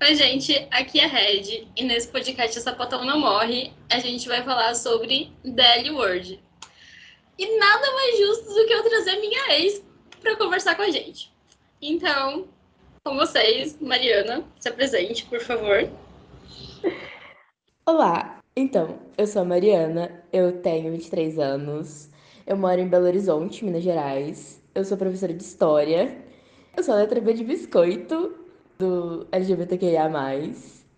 Oi, gente, aqui é Red e nesse podcast O Sapatão Não Morre a gente vai falar sobre DL Word. E nada mais justo do que eu trazer minha ex para conversar com a gente. Então, com vocês, Mariana, se apresente, por favor. Olá, então, eu sou a Mariana, eu tenho 23 anos, eu moro em Belo Horizonte, Minas Gerais, eu sou professora de História, eu sou letra B de biscoito do LGBTQIA+.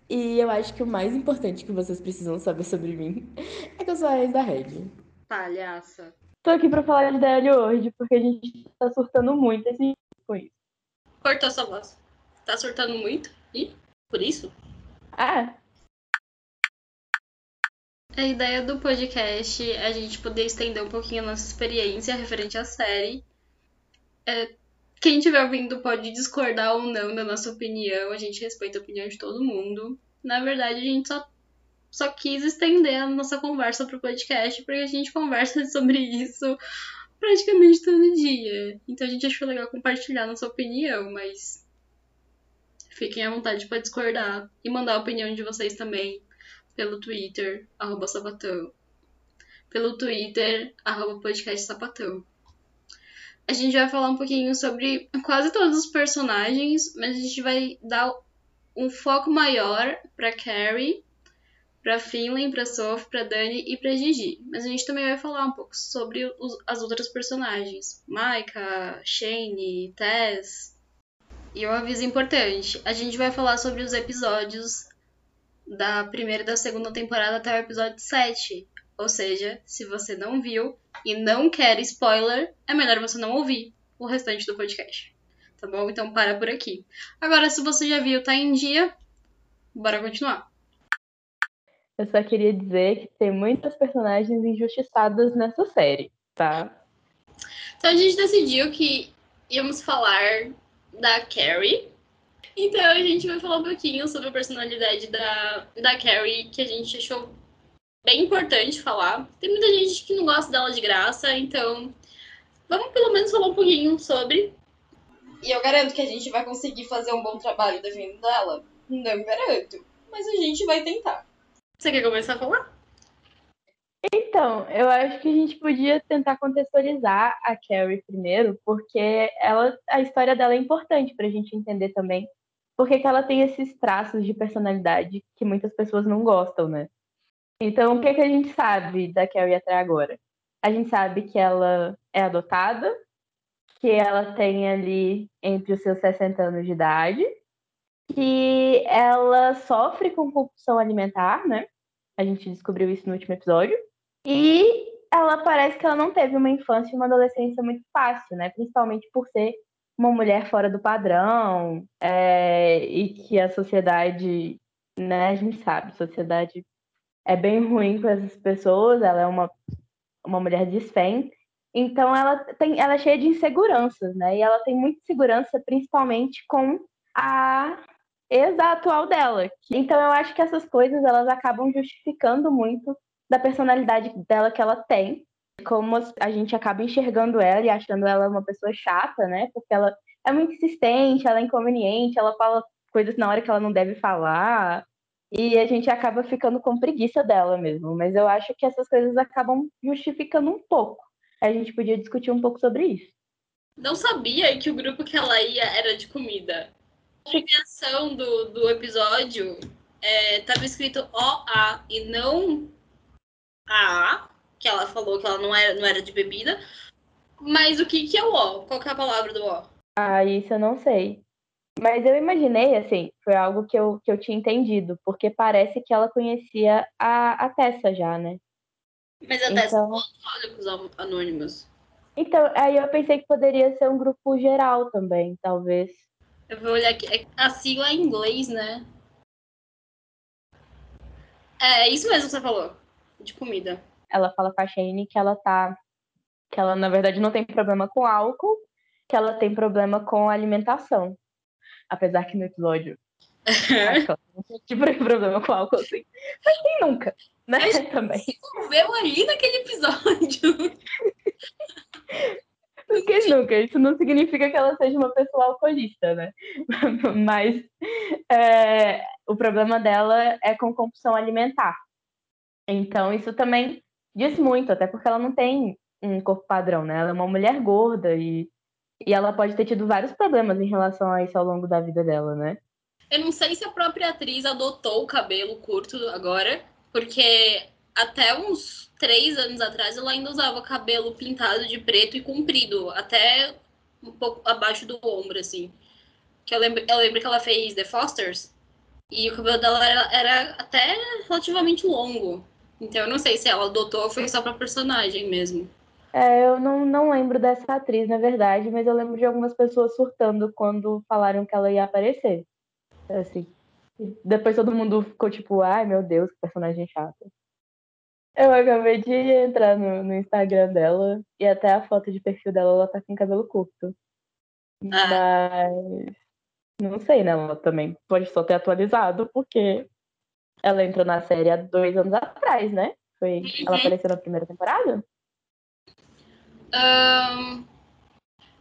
E eu acho que o mais importante que vocês precisam saber sobre mim é que eu sou a ex da Red. Palhaça. Tô aqui pra falar de DL hoje, porque a gente tá surtando muito esse com isso. Cortou sua voz. Tá surtando muito? E por isso? Ah, A ideia do podcast é a gente poder estender um pouquinho a nossa experiência referente à série. É, quem estiver ouvindo pode discordar ou não da nossa opinião, a gente respeita a opinião de todo mundo. Na verdade, a gente só, só quis estender a nossa conversa pro podcast, porque a gente conversa sobre isso praticamente todo dia. Então a gente achou legal compartilhar nossa opinião, mas fiquem à vontade para discordar e mandar a opinião de vocês também pelo Twitter, arroba sapatão. Pelo Twitter, arroba podcast sapatão. A gente vai falar um pouquinho sobre quase todos os personagens, mas a gente vai dar um foco maior pra Carrie, pra Finley, pra Sophie, pra Dani e pra Gigi. Mas a gente também vai falar um pouco sobre os- as outras personagens. Micah, Shane, Tess. E um aviso importante. A gente vai falar sobre os episódios da primeira e da segunda temporada até o episódio 7. Ou seja, se você não viu e não quer spoiler, é melhor você não ouvir o restante do podcast. Tá bom? Então para por aqui. Agora, se você já viu, tá em dia, bora continuar. eu só queria dizer que tem muitas personagens injustiçadas nessa série, tá? Então a gente decidiu que íamos falar da Carrie. Então a gente vai falar um pouquinho sobre a personalidade da, da Carrie, que a gente achou bem importante falar. Tem muita gente que não gosta dela de graça, então vamos pelo menos falar um pouquinho sobre. E eu garanto que a gente vai conseguir fazer um bom trabalho defendendo dela? Não garanto, mas a gente vai tentar. Você quer começar a falar? Então, eu acho que a gente podia tentar contextualizar a Carrie primeiro, porque ela, a história dela é importante pra gente entender também porque que ela tem esses traços de personalidade que muitas pessoas não gostam, né? Então, o que, que a gente sabe da Carrie até agora? A gente sabe que ela é adotada, que ela tem ali entre os seus 60 anos de idade, que ela sofre com compulsão alimentar, né? A gente descobriu isso no último episódio. E ela parece que ela não teve uma infância e uma adolescência muito fácil, né? Principalmente por ser uma mulher fora do padrão é, e que a sociedade, né? A gente sabe, sociedade é bem ruim com essas pessoas. Ela é uma, uma mulher desfém. Então ela tem, ela é cheia de inseguranças, né? E ela tem muita insegurança, principalmente com a ex atual dela. Então eu acho que essas coisas elas acabam justificando muito da personalidade dela que ela tem, como a gente acaba enxergando ela e achando ela uma pessoa chata, né? Porque ela é muito insistente, ela é inconveniente, ela fala coisas na hora que ela não deve falar. E a gente acaba ficando com preguiça dela mesmo. Mas eu acho que essas coisas acabam justificando um pouco. A gente podia discutir um pouco sobre isso. Não sabia que o grupo que ela ia era de comida. A abreviação do, do episódio estava escrito OA e não AA, que ela falou que ela não era, não era de bebida. Mas o que, que é o O? Qual que é a palavra do O? Ah, isso eu não sei. Mas eu imaginei, assim, foi algo que eu, que eu tinha entendido, porque parece que ela conhecia a, a Tessa já, né? Mas até Então- olha pros an- anônimos. Então, aí eu pensei que poderia ser um grupo geral também, talvez. Eu vou olhar aqui. É- A sigla é em inglês, né? É isso mesmo que você falou. De comida. Ela fala com a Shane que ela tá. Que ela, na verdade, não tem problema com álcool, que ela tem problema com alimentação. Apesar que no episódio. acho que ela não tem tipo de problema com álcool, assim. Mas quem nunca, né? Também. Veu ali naquele episódio. Porque nunca, isso não significa que ela seja uma pessoa alcoolista, né? Mas é, o problema dela é com compulsão alimentar. Então, isso também diz muito, até porque ela não tem um corpo padrão, né? Ela é uma mulher gorda e, e ela pode ter tido vários problemas em relação a isso ao longo da vida dela, né? Eu não sei se a própria atriz adotou o cabelo curto agora, porque até uns três anos atrás ela ainda usava cabelo pintado de preto e comprido, até um pouco abaixo do ombro, assim. Que eu lembro, eu lembro que ela fez The Fosters e o cabelo dela era, era até relativamente longo. Então eu não sei se ela adotou ou foi só pra personagem mesmo. É, eu não, não lembro dessa atriz, na verdade, mas eu lembro de algumas pessoas surtando quando falaram que ela ia aparecer. Assim. Depois todo mundo ficou tipo, ai meu Deus, que personagem chata. Eu acabei de entrar no, no Instagram dela e até a foto de perfil dela ela tá com cabelo curto. Ah. Mas não sei, né? Ela também pode só ter atualizado, porque ela entrou na série há dois anos atrás, né? Foi, uhum. Ela apareceu na primeira temporada? Um,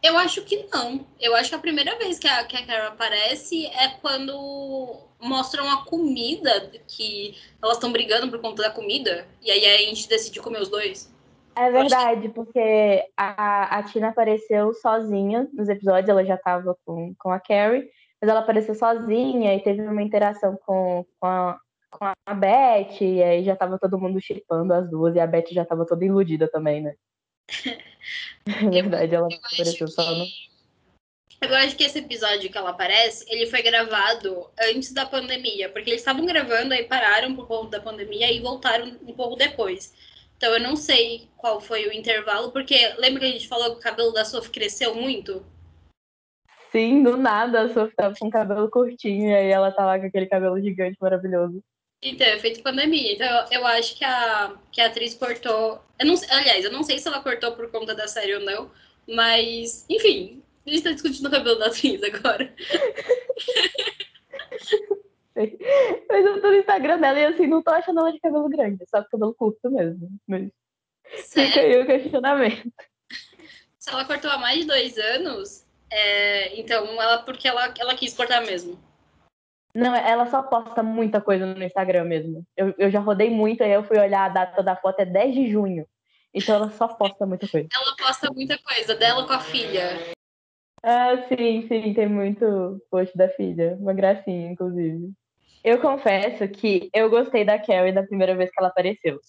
eu acho que não. Eu acho que a primeira vez que a, que a Carol aparece é quando mostram a comida, que elas estão brigando por conta da comida, e aí a gente decide comer os dois. É verdade, que... porque a, a Tina apareceu sozinha nos episódios, ela já tava com, com a Carrie, mas ela apareceu sozinha e teve uma interação com, com, a, com a Beth, e aí já tava todo mundo chipando as duas, e a Beth já tava toda iludida também, né? É verdade, ela apareceu só no. Eu acho que esse episódio que ela aparece, ele foi gravado antes da pandemia, porque eles estavam gravando, aí pararam por conta da pandemia e voltaram um pouco depois. Então eu não sei qual foi o intervalo, porque lembra que a gente falou que o cabelo da Sophie cresceu muito? Sim, do nada a Sophie tava com o cabelo curtinho e aí ela tá lá com aquele cabelo gigante maravilhoso. Então, efeito pandemia. Então, eu, eu acho que a, que a atriz cortou. Eu não, aliás, eu não sei se ela cortou por conta da série ou não, mas, enfim, a gente tá discutindo o cabelo da atriz agora. Mas eu tô no Instagram dela e assim, não tô achando ela de cabelo grande, só cabelo curto mesmo. Mas Sério? fica aí o questionamento. Se ela cortou há mais de dois anos, é, então ela porque ela, ela quis cortar mesmo. Não, ela só posta muita coisa no Instagram mesmo. Eu, eu já rodei muito, aí eu fui olhar a data da foto, é 10 de junho. Então ela só posta muita coisa. Ela posta muita coisa, dela com a filha. Ah, sim, sim, tem muito post da filha. Uma gracinha, inclusive. Eu confesso que eu gostei da Carrie da primeira vez que ela apareceu.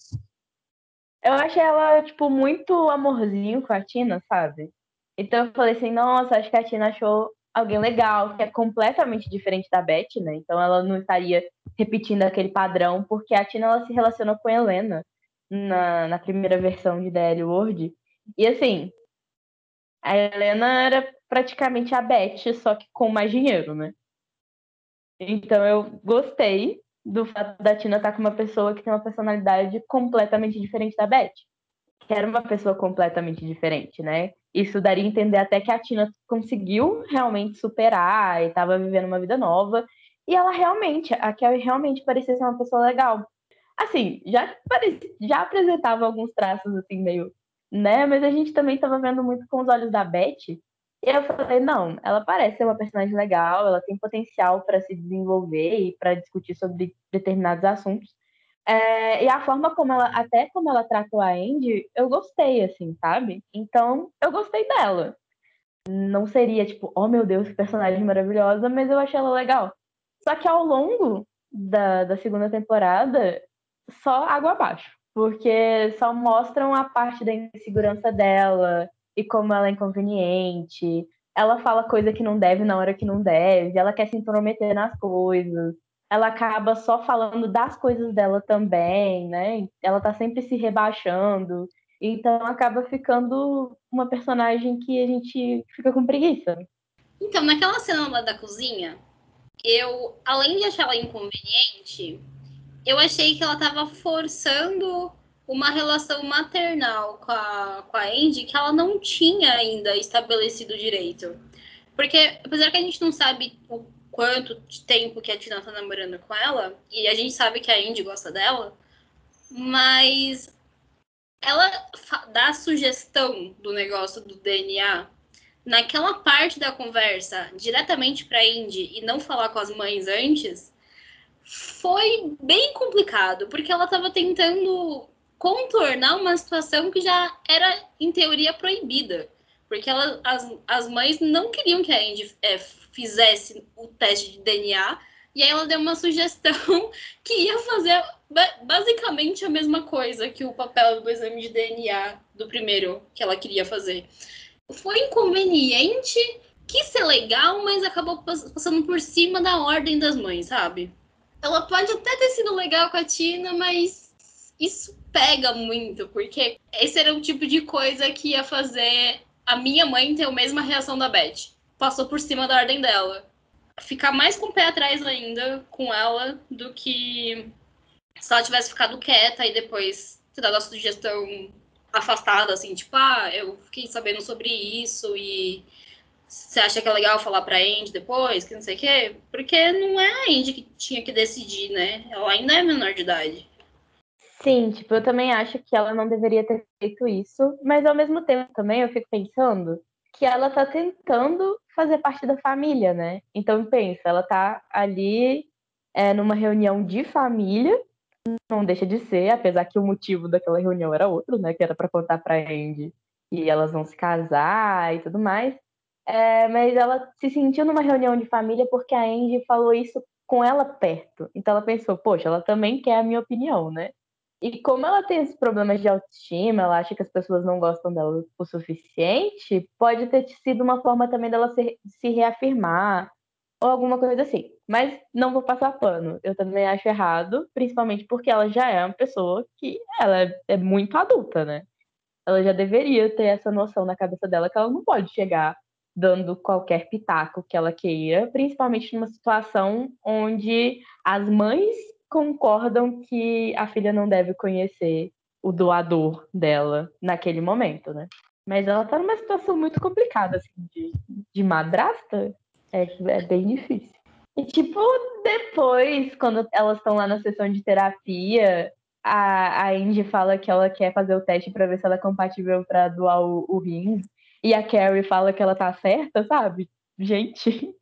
Eu achei ela, tipo, muito amorzinho com a Tina, sabe? Então eu falei assim, nossa, acho que a Tina achou alguém legal, que é completamente diferente da Beth, né? Então ela não estaria repetindo aquele padrão, porque a Tina ela se relaciona com a Helena na, na primeira versão de DL World. E assim, a Helena era praticamente a Beth, só que com mais dinheiro, né? Então eu gostei do fato da Tina estar com uma pessoa que tem uma personalidade completamente diferente da Beth. Que era uma pessoa completamente diferente, né? isso daria a entender até que a Tina conseguiu realmente superar e estava vivendo uma vida nova. E ela realmente, a Kelly realmente parecia ser uma pessoa legal. Assim, já, parecia, já apresentava alguns traços assim, meio, né? Mas a gente também estava vendo muito com os olhos da Beth. E eu falei, não, ela parece ser uma personagem legal, ela tem potencial para se desenvolver e para discutir sobre determinados assuntos. É, e a forma como ela, até como ela tratou a Andy, eu gostei, assim, sabe? Então, eu gostei dela. Não seria tipo, oh meu Deus, que personagem maravilhosa, mas eu achei ela legal. Só que ao longo da, da segunda temporada, só água abaixo. Porque só mostram a parte da insegurança dela e como ela é inconveniente. Ela fala coisa que não deve na hora que não deve, ela quer se intrometer nas coisas ela acaba só falando das coisas dela também, né? Ela tá sempre se rebaixando. Então acaba ficando uma personagem que a gente fica com preguiça. Então, naquela cena lá da cozinha, eu, além de achar ela inconveniente, eu achei que ela tava forçando uma relação maternal com a, com a Andy que ela não tinha ainda estabelecido direito. Porque, apesar que a gente não sabe o quanto de tempo que a Tina tá namorando com ela, e a gente sabe que a Indy gosta dela, mas ela dá a sugestão do negócio do DNA naquela parte da conversa diretamente para Indy e não falar com as mães antes, foi bem complicado, porque ela estava tentando contornar uma situação que já era, em teoria, proibida. Porque ela, as, as mães não queriam que a Indy é, fizesse o teste de DNA, e aí ela deu uma sugestão que ia fazer basicamente a mesma coisa que o papel do exame de DNA do primeiro que ela queria fazer foi inconveniente, quis ser legal, mas acabou passando por cima da ordem das mães, sabe? Ela pode até ter sido legal com a Tina, mas isso pega muito, porque esse era o tipo de coisa que ia fazer a minha mãe ter a mesma reação da Beth. Passou por cima da ordem dela. Ficar mais com o pé atrás ainda com ela do que se ela tivesse ficado quieta e depois ter dado a sugestão afastada, assim, tipo, ah, eu fiquei sabendo sobre isso e você acha que é legal falar pra Andy depois, que não sei o quê? Porque não é a Andy que tinha que decidir, né? Ela ainda é menor de idade. Sim, tipo, eu também acho que ela não deveria ter feito isso, mas ao mesmo tempo também eu fico pensando que ela tá tentando fazer parte da família, né? Então pensa, ela tá ali é, numa reunião de família não deixa de ser, apesar que o motivo daquela reunião era outro, né? Que era para contar para Andy e elas vão se casar e tudo mais. É, mas ela se sentiu numa reunião de família porque a Andy falou isso com ela perto. Então ela pensou, poxa, ela também quer a minha opinião, né? E como ela tem esses problemas de autoestima, ela acha que as pessoas não gostam dela o suficiente, pode ter sido uma forma também dela se, se reafirmar, ou alguma coisa assim. Mas não vou passar pano. Eu também acho errado, principalmente porque ela já é uma pessoa que ela é, é muito adulta, né? Ela já deveria ter essa noção na cabeça dela que ela não pode chegar dando qualquer pitaco que ela queira, principalmente numa situação onde as mães concordam que a filha não deve conhecer o doador dela naquele momento, né? Mas ela tá numa situação muito complicada, assim, de, de madrasta. É, é bem difícil. E, tipo, depois, quando elas estão lá na sessão de terapia, a, a Indy fala que ela quer fazer o teste para ver se ela é compatível para doar o, o rim. E a Carrie fala que ela tá certa, sabe? Gente.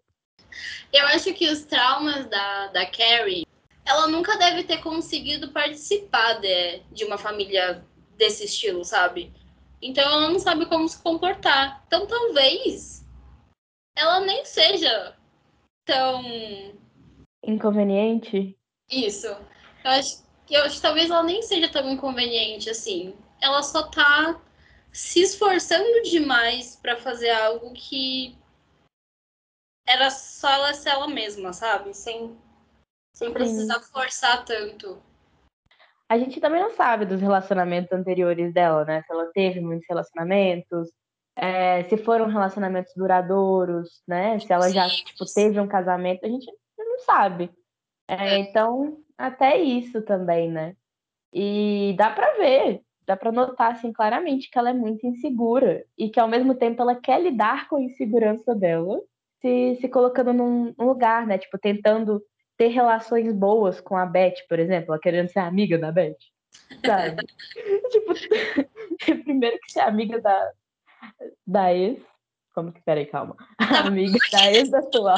Eu acho que os traumas da, da Carrie, ela nunca deve ter conseguido participar de, de uma família desse estilo, sabe? Então ela não sabe como se comportar. Então talvez ela nem seja tão. Inconveniente? Isso. Eu acho, eu acho que talvez ela nem seja tão inconveniente assim. Ela só tá se esforçando demais para fazer algo que era só ela ser ela mesma, sabe? Sem, sem precisar Sim. forçar tanto. A gente também não sabe dos relacionamentos anteriores dela, né? Se ela teve muitos relacionamentos, é, se foram relacionamentos duradouros, né? Se ela já tipo, teve um casamento, a gente não sabe. É, então, até isso também, né? E dá para ver, dá para notar assim claramente que ela é muito insegura e que ao mesmo tempo ela quer lidar com a insegurança dela, se, se colocando num, num lugar, né? Tipo, tentando ter relações boas com a Beth, por exemplo, ela querendo ser amiga da Beth. Sabe? tipo, primeiro que ser amiga da, da ex. Como que, peraí, calma. Amiga da ex atual.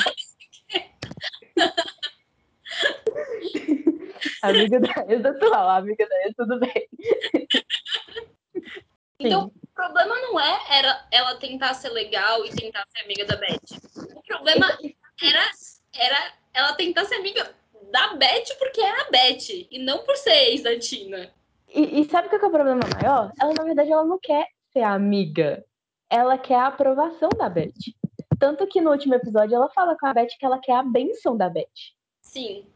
amiga da ex atual, amiga da ex, tudo bem. Então, Sim. o problema não é era ela tentar ser legal e tentar ser amiga da Beth. O problema era, era ela tentar ser amiga da Beth porque é a Beth e não por ser ex da Tina. E, e sabe o que é o problema maior? Ela, na verdade, ela não quer ser amiga ela quer a aprovação da Beth. Tanto que no último episódio ela fala com a Beth que ela quer a benção da Beth. Sim.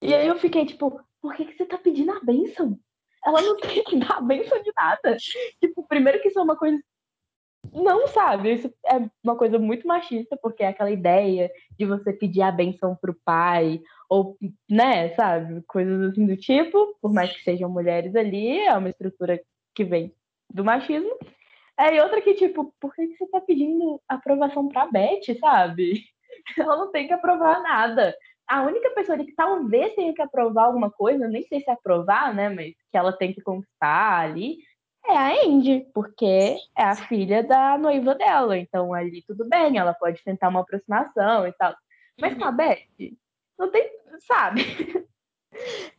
E aí eu fiquei tipo, por que, que você tá pedindo a benção? Ela não tem que dar a benção de nada. Tipo, primeiro que isso é uma coisa. Não, sabe? Isso é uma coisa muito machista, porque é aquela ideia de você pedir a benção pro pai, ou, né, sabe? Coisas assim do tipo, por mais que sejam mulheres ali, é uma estrutura que vem do machismo. É, e outra que, tipo, por que você tá pedindo aprovação pra Beth, sabe? Ela não tem que aprovar nada. A única pessoa que talvez tenha que aprovar alguma coisa, nem sei se aprovar, né? Mas que ela tem que conquistar ali, é a Andy, porque é a filha da noiva dela. Então ali tudo bem, ela pode tentar uma aproximação e tal. Mas com a Beth, não tem, sabe?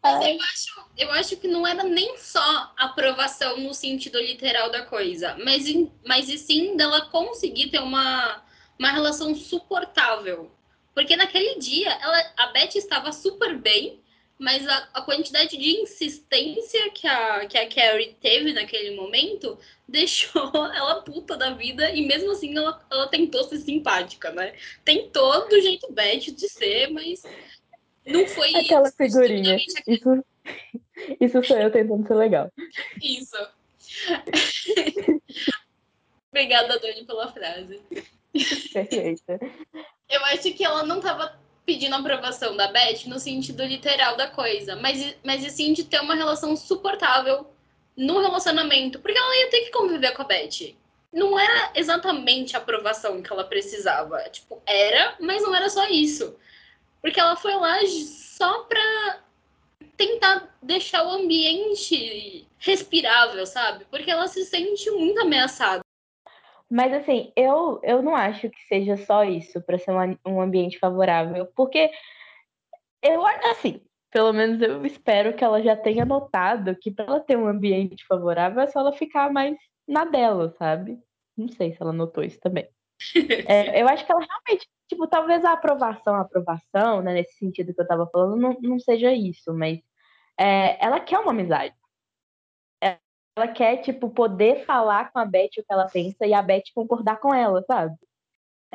Mas eu acho, eu acho que não era nem só aprovação no sentido literal da coisa, mas, mas e sim dela conseguir ter uma, uma relação suportável. Porque naquele dia ela, a Beth estava super bem, mas a, a, quantidade de insistência que a, que a Carrie teve naquele momento deixou ela puta da vida e mesmo assim ela, ela tentou ser simpática, né? Tentou do jeito Beth de ser, mas não foi Aquela isso, figurinha. Isso, isso sou eu tentando ser legal. Isso. Obrigada, Dani, pela frase. Perfeita. Eu acho que ela não estava pedindo aprovação da Beth no sentido literal da coisa, mas, mas sim de ter uma relação suportável no relacionamento, porque ela ia ter que conviver com a Beth. Não era exatamente a aprovação que ela precisava. Tipo, era, mas não era só isso. Porque ela foi lá só pra tentar deixar o ambiente respirável, sabe? Porque ela se sente muito ameaçada. Mas assim, eu, eu não acho que seja só isso para ser um, um ambiente favorável, porque eu assim, pelo menos eu espero que ela já tenha notado que para ela ter um ambiente favorável é só ela ficar mais na dela, sabe? Não sei se ela notou isso também. É, eu acho que ela realmente tipo, talvez a aprovação, a aprovação, né, nesse sentido que eu tava falando, não, não seja isso, mas é, ela quer uma amizade. Ela quer, tipo, poder falar com a Beth o que ela pensa e a Beth concordar com ela, sabe?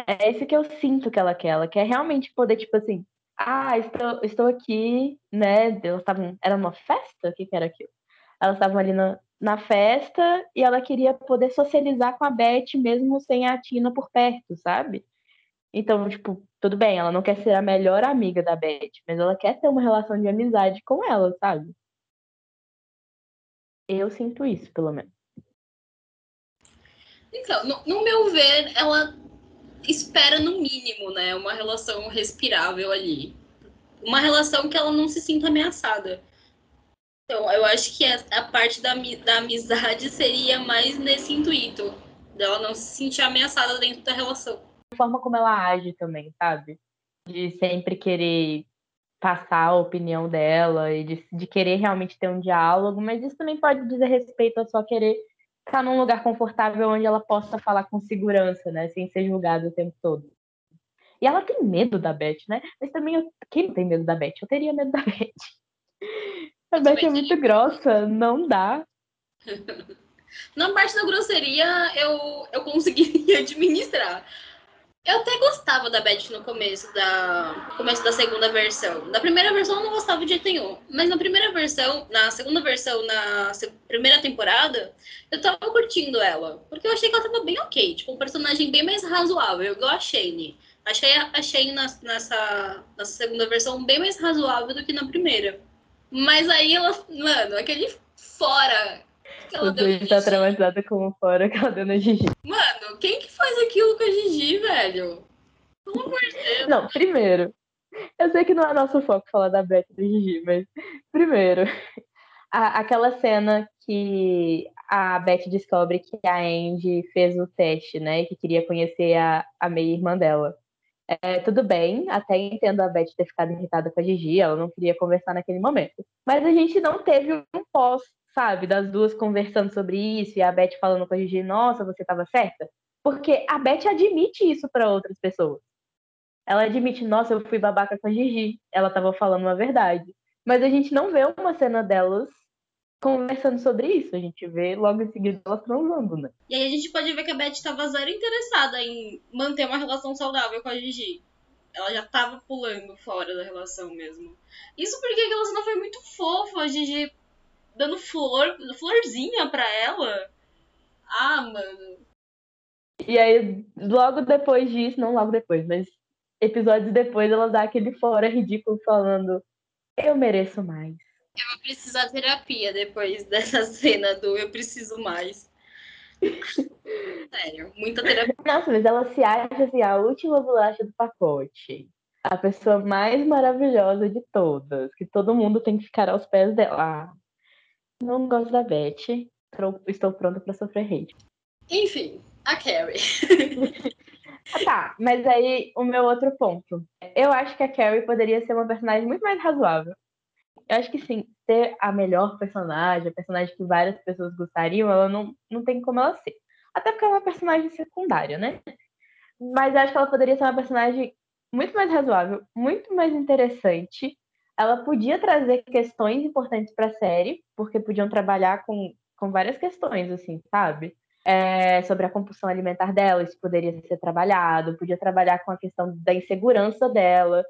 É esse que eu sinto que ela quer. Ela quer realmente poder, tipo assim, ah, estou, estou aqui, né? Elas estavam. Era uma festa? O que, que era aquilo? Elas estavam ali na, na festa e ela queria poder socializar com a Beth mesmo sem a Tina por perto, sabe? Então, tipo, tudo bem, ela não quer ser a melhor amiga da Beth, mas ela quer ter uma relação de amizade com ela, sabe? Eu sinto isso, pelo menos. Então, no, no meu ver, ela espera no mínimo, né, uma relação respirável ali. Uma relação que ela não se sinta ameaçada. Então, eu acho que a, parte da, da amizade seria mais nesse intuito, dela não se sentir ameaçada dentro da relação forma como ela age também, sabe? De sempre querer passar a opinião dela e de, de querer realmente ter um diálogo, mas isso também pode dizer respeito a só querer estar num lugar confortável onde ela possa falar com segurança, né? Sem ser julgada o tempo todo. E ela tem medo da Beth, né? Mas também, eu... quem não tem medo da Beth? Eu teria medo da Beth. A Beth é muito grossa, não dá. Na parte da grosseria, eu, eu conseguiria administrar. Eu até gostava da Beth no começo da começo da segunda versão. Da primeira versão eu não gostava de jeito nenhum. Mas na primeira versão, na segunda versão, na primeira temporada, eu tava curtindo ela. Porque eu achei que ela tava bem ok. Tipo, um personagem bem mais razoável, igual a Shane. Achei a Shane nessa, nessa segunda versão bem mais razoável do que na primeira. Mas aí ela, mano, aquele fora que ela deu. Você tá traumatizada com o fora que ela deu na Gigi. Mano, quem que faz aquilo com a Gigi, velho? Pelo amor de Deus. Não, primeiro, eu sei que não é nosso foco falar da Beth e da Gigi, mas primeiro, a, aquela cena que a Beth descobre que a Andy fez o teste, né? Que queria conhecer a, a meia-irmã dela. É, tudo bem, até entendo a Beth ter ficado irritada com a Gigi, ela não queria conversar naquele momento. Mas a gente não teve um pós sabe? Das duas conversando sobre isso e a Beth falando com a Gigi, nossa, você estava certa. Porque a Beth admite isso para outras pessoas. Ela admite, nossa, eu fui babaca com a Gigi. Ela estava falando uma verdade. Mas a gente não vê uma cena delas conversando sobre isso. A gente vê logo em seguida elas transando, né? E aí a gente pode ver que a Beth estava zero interessada em manter uma relação saudável com a Gigi. Ela já tava pulando fora da relação mesmo. Isso porque a relação foi muito fofa. A Gigi dando flor, florzinha pra ela. Ah, mano. E aí, logo depois disso, não logo depois, mas episódios depois, ela dá aquele fora ridículo falando: Eu mereço mais. Eu vou precisar terapia depois dessa cena do Eu preciso mais. Sério, muita terapia. Nossa, mas ela se acha assim, a última bolacha do pacote. A pessoa mais maravilhosa de todas. Que todo mundo tem que ficar aos pés dela. Não gosto da Beth. estou pronta para sofrer hate. Enfim, a Carrie. ah, tá, mas aí o meu outro ponto. Eu acho que a Carrie poderia ser uma personagem muito mais razoável. Eu acho que sim, ser a melhor personagem, a personagem que várias pessoas gostariam, ela não, não tem como ela ser. Até porque é uma personagem secundária, né? Mas eu acho que ela poderia ser uma personagem muito mais razoável, muito mais interessante. Ela podia trazer questões importantes para a série, porque podiam trabalhar com, com várias questões, assim, sabe? É, sobre a compulsão alimentar dela, isso poderia ser trabalhado, podia trabalhar com a questão da insegurança dela.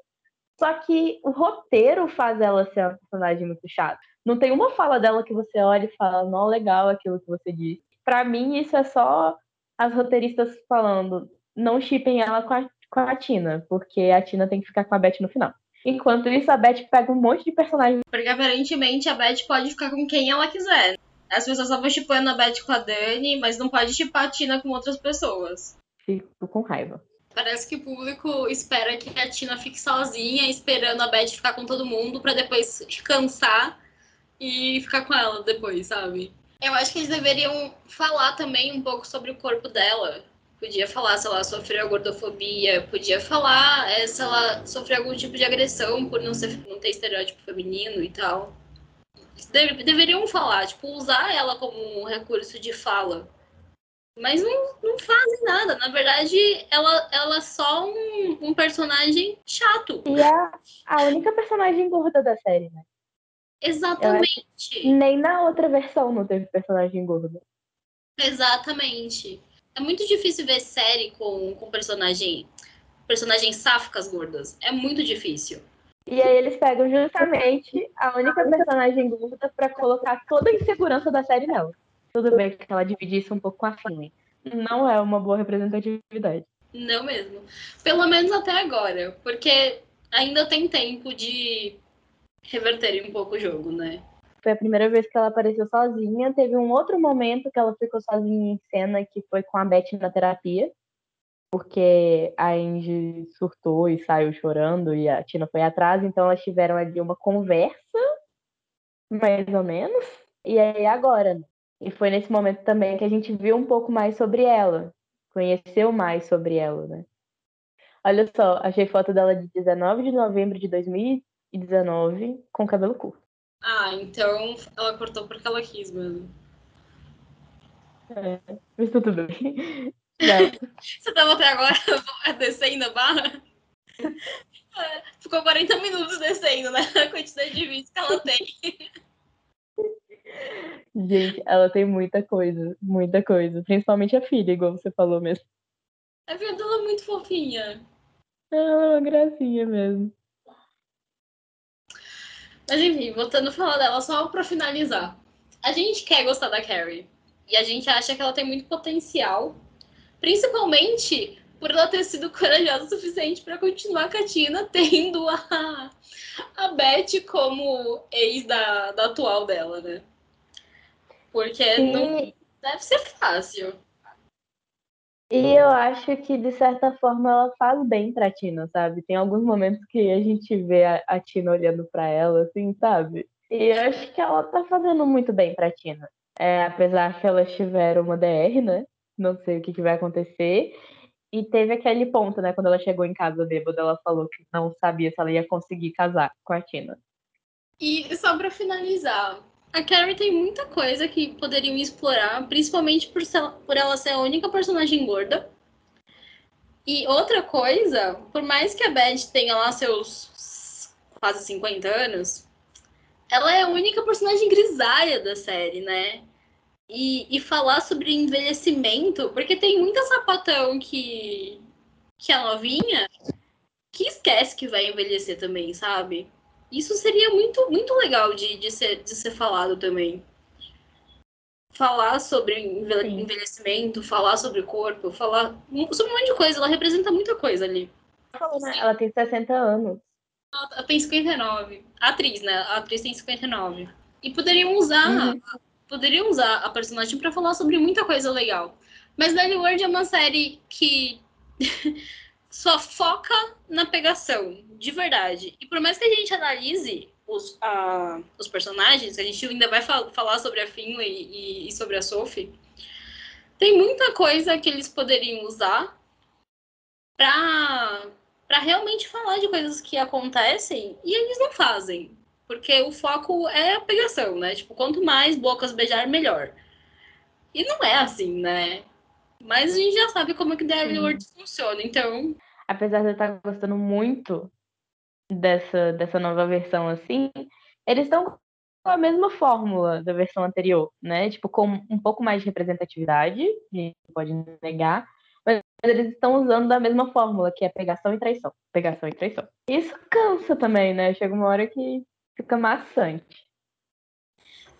Só que o roteiro faz ela ser uma personagem muito chata. Não tem uma fala dela que você olha e fala, não, legal aquilo que você disse. Para mim, isso é só as roteiristas falando, não chipem ela com a com a Tina, porque a Tina tem que ficar com a Beth no final. Enquanto isso, a Beth pega um monte de personagens. Porque aparentemente a Beth pode ficar com quem ela quiser. As pessoas estavam chipando a Beth com a Dani, mas não pode chipar a Tina com outras pessoas. Fico com raiva. Parece que o público espera que a Tina fique sozinha, esperando a Beth ficar com todo mundo, para depois cansar e ficar com ela depois, sabe? Eu acho que eles deveriam falar também um pouco sobre o corpo dela. Podia falar se ela sofreu gordofobia, podia falar é, se ela sofreu algum tipo de agressão por não, ser, não ter estereótipo feminino e tal. De, deveriam falar, tipo, usar ela como um recurso de fala. Mas não, não fazem nada. Na verdade, ela, ela é só um, um personagem chato. E é a única personagem gorda da série, né? Exatamente. Nem na outra versão não teve personagem gorda. Exatamente. É muito difícil ver série com, com personagem, personagens sáficas gordas. É muito difícil. E aí eles pegam justamente a única personagem gorda para colocar toda a insegurança da série nela. Tudo bem que ela dividisse um pouco com a Fanny. Não é uma boa representatividade. Não mesmo. Pelo menos até agora. Porque ainda tem tempo de reverterem um pouco o jogo, né? Foi a primeira vez que ela apareceu sozinha. Teve um outro momento que ela ficou sozinha em cena, que foi com a Beth na terapia. Porque a Angie surtou e saiu chorando e a Tina foi atrás, então elas tiveram ali uma conversa, mais ou menos. E aí agora. E foi nesse momento também que a gente viu um pouco mais sobre ela, conheceu mais sobre ela, né? Olha só, achei foto dela de 19 de novembro de 2019 com cabelo curto. Ah, então ela cortou porque ela quis mesmo. É, mas tudo bem. Você tava até agora descendo a barra? É, ficou 40 minutos descendo, né? A quantidade de vídeos que ela tem. Gente, ela tem muita coisa, muita coisa. Principalmente a filha, igual você falou mesmo. A filha dela é muito fofinha. Ela é uma gracinha mesmo. Mas enfim, voltando a falar dela só pra finalizar. A gente quer gostar da Carrie. E a gente acha que ela tem muito potencial. Principalmente por ela ter sido corajosa o suficiente para continuar com a Tina, tendo a, a Beth como ex da, da atual dela, né? Porque não deve ser fácil. E eu acho que, de certa forma, ela faz bem pra Tina, sabe? Tem alguns momentos que a gente vê a, a Tina olhando pra ela, assim, sabe? E eu acho que ela tá fazendo muito bem pra Tina. É, apesar que elas tiveram uma DR, né? Não sei o que, que vai acontecer. E teve aquele ponto, né? Quando ela chegou em casa bêbada, ela falou que não sabia se ela ia conseguir casar com a Tina. E só pra finalizar, a Carrie tem muita coisa que poderiam explorar, principalmente por, por ela ser a única personagem gorda. E outra coisa, por mais que a Beth tenha lá seus quase 50 anos, ela é a única personagem grisalha da série, né? E, e falar sobre envelhecimento, porque tem muita sapatão que, que é novinha que esquece que vai envelhecer também, sabe? Isso seria muito, muito legal de, de, ser, de ser falado também. Falar sobre envelhecimento, Sim. falar sobre o corpo, falar sobre um monte de coisa. Ela representa muita coisa ali. Né? Ela tem 60 anos. Ela tem 59. A atriz, né? A atriz tem 59. E poderiam usar. Uhum. Poderiam usar a personagem para falar sobre muita coisa legal. Mas Belly World é uma série que só foca na pegação, de verdade. E por mais que a gente analise os, uh, os personagens, a gente ainda vai fal falar sobre a Finley e, e sobre a Sophie, tem muita coisa que eles poderiam usar para para realmente falar de coisas que acontecem e eles não fazem. Porque o foco é a pegação, né? Tipo, quanto mais bocas beijar, melhor. E não é assim, né? Mas a gente já sabe como é que The Words funciona, então. Apesar de eu estar gostando muito dessa, dessa nova versão, assim, eles estão com a mesma fórmula da versão anterior, né? Tipo, com um pouco mais de representatividade, a gente pode negar, mas eles estão usando da mesma fórmula, que é pegação e traição. Pegação e traição. Isso cansa também, né? Chega uma hora que fica maçante.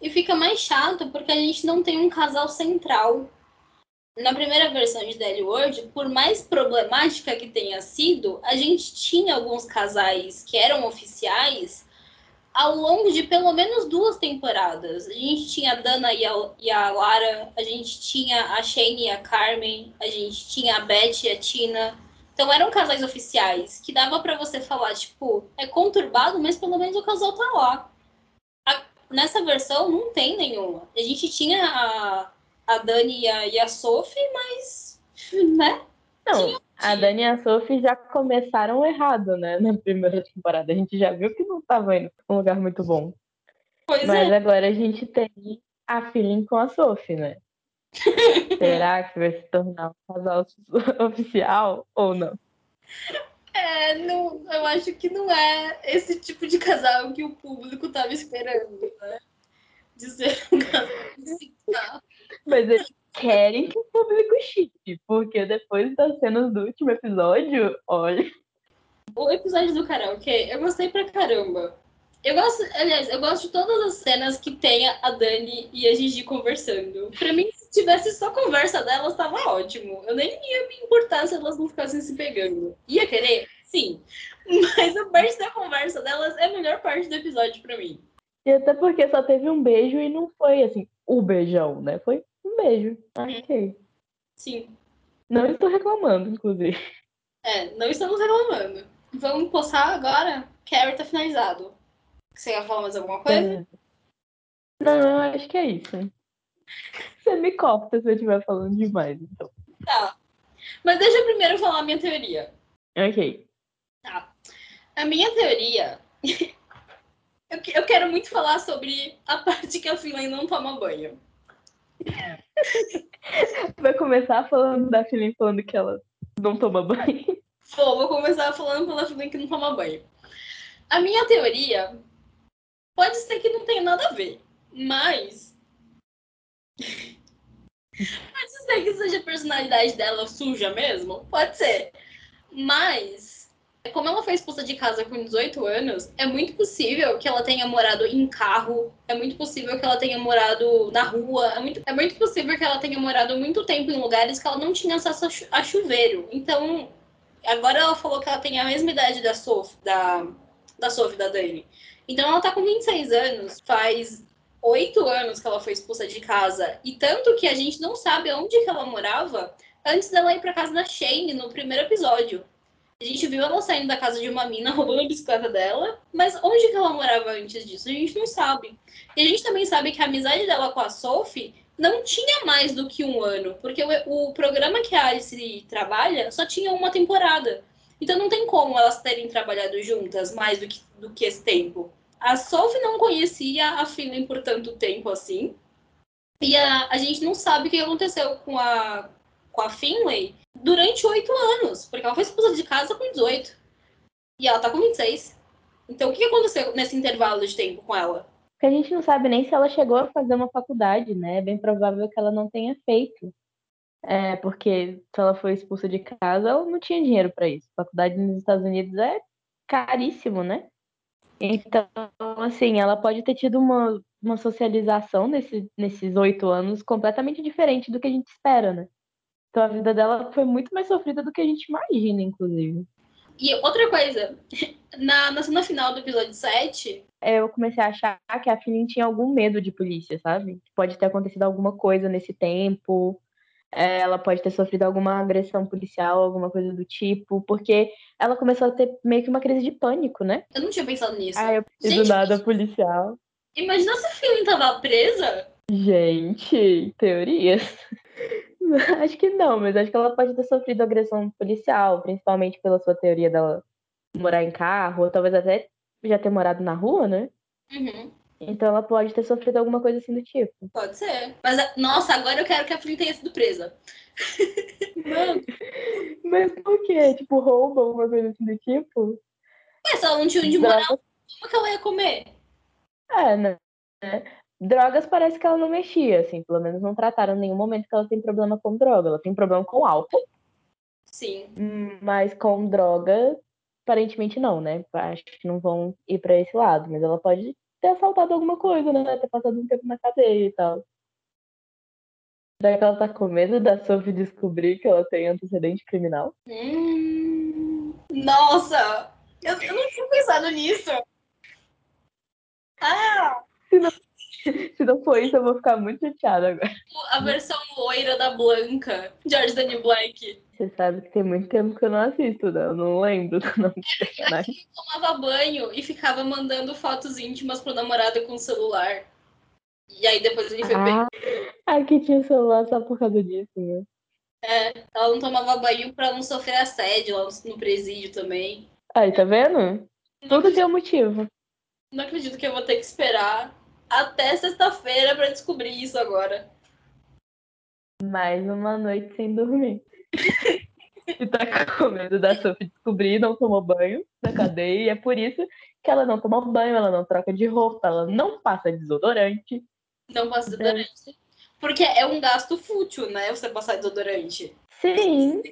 E fica mais chato porque a gente não tem um casal central. Na primeira versão de Daily World, por mais problemática que tenha sido, a gente tinha alguns casais que eram oficiais ao longo de pelo menos duas temporadas. A gente tinha a Dana e a, e a Lara, a gente tinha a Shane e a Carmen, a gente tinha a Beth e a Tina. Então eram casais oficiais que dava para você falar, tipo, é conturbado, mas pelo menos o casal tá lá. A, nessa versão não tem nenhuma. A gente tinha a, a Dani e a, e a Sophie, mas, né? Não, a Dani e a Sophie já começaram errado, né? Na primeira temporada. A gente já viu que não estava indo pra um lugar muito bom. Pois Mas é. agora a gente tem a feeling com a Sophie, né? Será que vai se tornar um casal oficial ou não? É, não, eu acho que não é esse tipo de casal que o público estava esperando, né? De ser um casal oficial. Mas eles querem que o público chique, porque depois das cenas do último episódio, olha. O episódio do karaokê, eu gostei pra caramba. Eu gosto, aliás, eu gosto de todas as cenas que tem a Dani e a Gigi conversando. Pra mim, se tivesse só conversa delas, tava ótimo. Eu nem ia me importar se elas não ficassem se pegando. Ia querer? Sim. Mas a parte da conversa delas é a melhor parte do episódio pra mim. E até porque só teve um beijo e não foi, assim, o beijão, né? Foi um beijo. Ok. Sim. Não estou reclamando, inclusive. É, não estamos reclamando. Vamos postar agora. Carrie tá finalizado. Você quer falar mais alguma coisa? É. Não, acho que é isso. Você me corta se eu estiver falando demais, então. Tá. Mas deixa eu primeiro falar a minha teoria. Ok. Tá. A minha teoria. Eu, quero muito falar sobre a parte que a Finlay não toma banho. Vai começar falando da Filin falando que ela não toma banho. Vou, vou começar falando pela Filin que não toma banho. A minha teoria pode ser que não tenha nada a ver, mas. pode ser que seja a personalidade dela suja mesmo? Pode ser. Mas como ela foi expulsa de casa com 18 anos, é muito possível que ela tenha morado em carro, é muito possível que ela tenha morado na rua, é muito, é muito possível que ela tenha morado muito tempo em lugares que ela não tinha acesso a chuveiro. Então, agora ela falou que ela tem a mesma idade da Sophie, da, da Sophie, da Dani. Então ela tá com 26 anos, faz oito anos que ela foi expulsa de casa, e tanto que a gente não sabe onde que ela morava antes dela ir para casa da Shane no primeiro episódio. A gente viu ela saindo da casa de uma mina, roubando a bicicleta dela, mas onde que ela morava antes disso? A gente não sabe. E a gente também sabe que a amizade dela com a Sophie não tinha mais do que um ano, porque o, o programa que a Alice trabalha só tinha uma temporada. Então não tem como elas terem trabalhado juntas mais do que, do que esse tempo. A Sophie não conhecia a Finley por tanto tempo assim. E a, a gente não sabe o que aconteceu com a, com a Finlay durante oito anos, porque ela foi expulsa de casa com 18. E ela tá com 26. Então, o que aconteceu nesse intervalo de tempo com ela? Porque a gente não sabe nem se ela chegou a fazer uma faculdade, né? É bem provável que ela não tenha feito. É, porque se ela foi expulsa de casa, ela não tinha dinheiro para isso. Faculdade nos Estados Unidos é caríssimo, né? Então, assim, ela pode ter tido uma, uma socialização nesse, nesses oito anos completamente diferente do que a gente espera, né? Então a vida dela foi muito mais sofrida do que a gente imagina, inclusive. E outra coisa, na, na cena final do episódio 7. É, eu comecei a achar que a Finn tinha algum medo de polícia, sabe? Pode ter acontecido alguma coisa nesse tempo. É, ela pode ter sofrido alguma agressão policial, alguma coisa do tipo, porque ela começou a ter meio que uma crise de pânico, né? Eu não tinha pensado nisso. Ah, eu preciso Gente, nada policial. Imagina se a Philly tava presa. Gente, teorias. Acho que não, mas acho que ela pode ter sofrido agressão policial, principalmente pela sua teoria dela morar em carro, ou talvez até já ter morado na rua, né? Uhum, Então ela pode ter sofrido alguma coisa assim do tipo. pode ser. Mas, nossa, agora eu quero que a Philly tenha sido presa. Mano, Mas por quê? Tipo, rouba alguma coisa assim do tipo? ué, se ela não tinha onde morar, como que ela ia comer? é, né? Drogas parece que ela não mexia, assim, pelo menos não trataram em nenhum momento que ela tem problema com droga. Ela tem problema com álcool, Sim. mas com droga, aparentemente não, né? Acho que não vão ir pra esse lado, mas ela pode ter assaltado alguma coisa, né? Ter passado um tempo na cadeia e tal. Será que ela tá com medo da Sophie descobrir que ela tem antecedente criminal? Hum, nossa! Eu, eu não tinha pensado nisso. Ah, Se não for isso, eu vou ficar muito chateada agora. a versão loira da Blanca, George Danny Black. Você sabe que tem muito tempo que eu não assisto, né? Eu não lembro do nome do personagem. Tomava banho e ficava mandando fotos íntimas pro namorado com o celular. E aí depois ele foi Ah, aqui tinha celular só por causa disso, né? Ela não tomava banho pra não sofrer assédio lá no, no presídio também. Aí, tá vendo? Tudo tem um motivo. Não acredito que eu vou ter que esperar até sexta-feira pra descobrir isso agora. Mais uma noite sem dormir. e tá com medo da Sophie descobrir, não tomou banho na cadeia. E é por isso que ela não toma banho, ela não troca de roupa, ela não passa desodorante. Não passa desodorante. Porque é um gasto fútil, né? Você passar desodorante. Sim,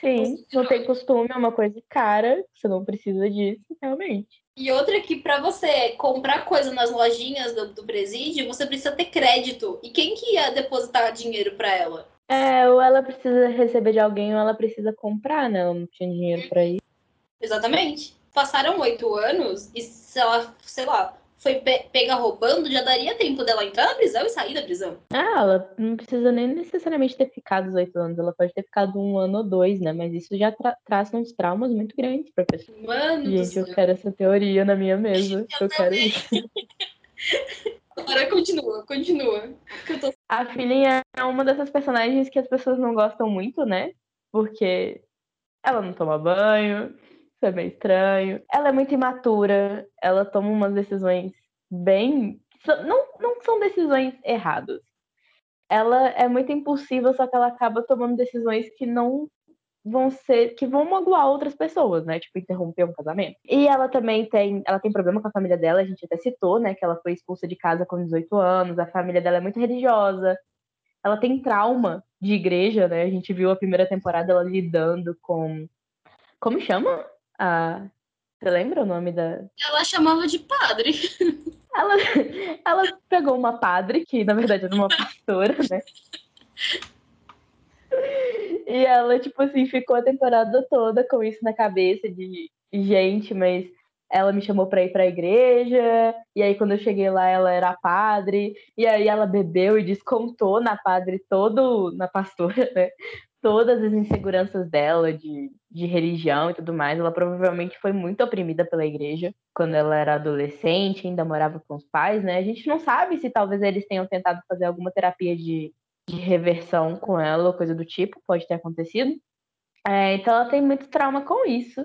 sim. Não tem costume, é uma coisa cara. Você não precisa disso, realmente. E outra que pra você comprar coisa nas lojinhas do, do presídio, você precisa ter crédito. E quem que ia depositar dinheiro pra ela? É, ou ela precisa receber de alguém, ou ela precisa comprar, né? Ela não tinha dinheiro pra ir. Exatamente. Passaram oito anos e se ela, sei lá, foi pe pega roubando, já daria tempo dela entrar na prisão e sair da prisão. Ah, ela não precisa nem necessariamente ter ficado os oito anos, ela pode ter ficado um ano ou dois, né? Mas isso já tra traz uns traumas muito grandes pra pessoa. Mano Gente, eu quero essa teoria na minha mesa. Eu quero isso. Agora continua, continua. Eu tô... A filha é uma dessas personagens que as pessoas não gostam muito, né? Porque ela não toma banho, é meio estranho. Ela é muito imatura, ela toma umas decisões bem. Não, não são decisões erradas. Ela é muito impulsiva, só que ela acaba tomando decisões que não vão ser. que vão magoar outras pessoas, né? Tipo, interromper um casamento. E ela também tem. Ela tem problema com a família dela, a gente até citou, né? Que ela foi expulsa de casa com 18 anos, a família dela é muito religiosa. Ela tem trauma de igreja, né? A gente viu a primeira temporada ela lidando com. Como chama? A... Você lembra o nome da. Ela chamava de padre. Ela, ela pegou uma padre, que na verdade era uma pastora, né? E ela, tipo assim, ficou a temporada toda com isso na cabeça de gente, mas ela me chamou pra ir pra igreja, e aí quando eu cheguei lá ela era padre, e aí ela bebeu e descontou na padre todo, na pastora, né? Todas as inseguranças dela de, de religião e tudo mais. Ela provavelmente foi muito oprimida pela igreja quando ela era adolescente, ainda morava com os pais, né? A gente não sabe se talvez eles tenham tentado fazer alguma terapia de, de reversão com ela ou coisa do tipo, pode ter acontecido. É, então ela tem muito trauma com isso.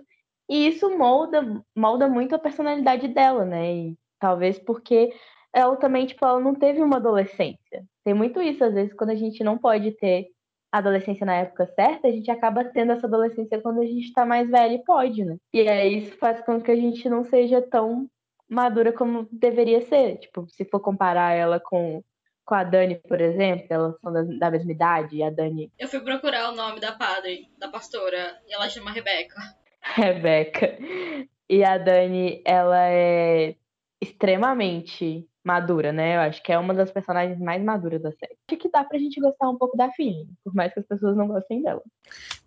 E isso molda, molda muito a personalidade dela, né? E talvez porque ela também, tipo, ela não teve uma adolescência. Tem muito isso, às vezes, quando a gente não pode ter a adolescência na época certa, a gente acaba tendo essa adolescência quando a gente tá mais velha e pode, né? E aí isso faz com que a gente não seja tão madura como deveria ser. Tipo, se for comparar ela com, com a Dani, por exemplo, elas são da, da mesma idade, e a Dani Eu fui procurar o nome da padre, da pastora, e ela chama Rebeca. Rebeca. E a Dani, ela é extremamente madura, né? Eu acho que é uma das personagens mais maduras da série. Acho que dá pra gente gostar um pouco da Finley, por mais que as pessoas não gostem dela.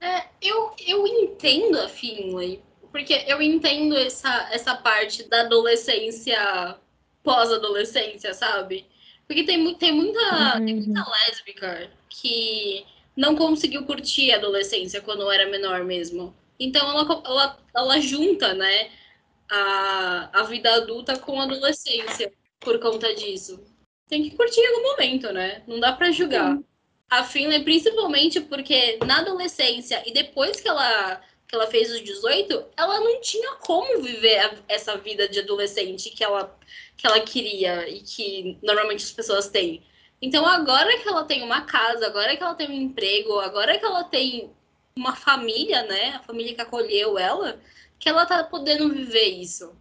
É, eu, eu entendo a Finlay, porque eu entendo essa, essa parte da adolescência, pós-adolescência, sabe? Porque tem, tem, muita, tem muita lésbica que não conseguiu curtir a adolescência quando era menor mesmo. Então ela, ela, ela junta, né, a, a vida adulta com a adolescência por conta disso. Tem que curtir em algum momento, né? Não dá para julgar. Sim. A Finlay, principalmente porque na adolescência e depois que ela, que ela fez os 18, ela não tinha como viver a, essa vida de adolescente que ela, que ela queria e que normalmente as pessoas têm. Então, agora que ela tem uma casa, agora que ela tem um emprego, agora que ela tem uma família, né? A família que acolheu ela, que ela tá podendo viver isso.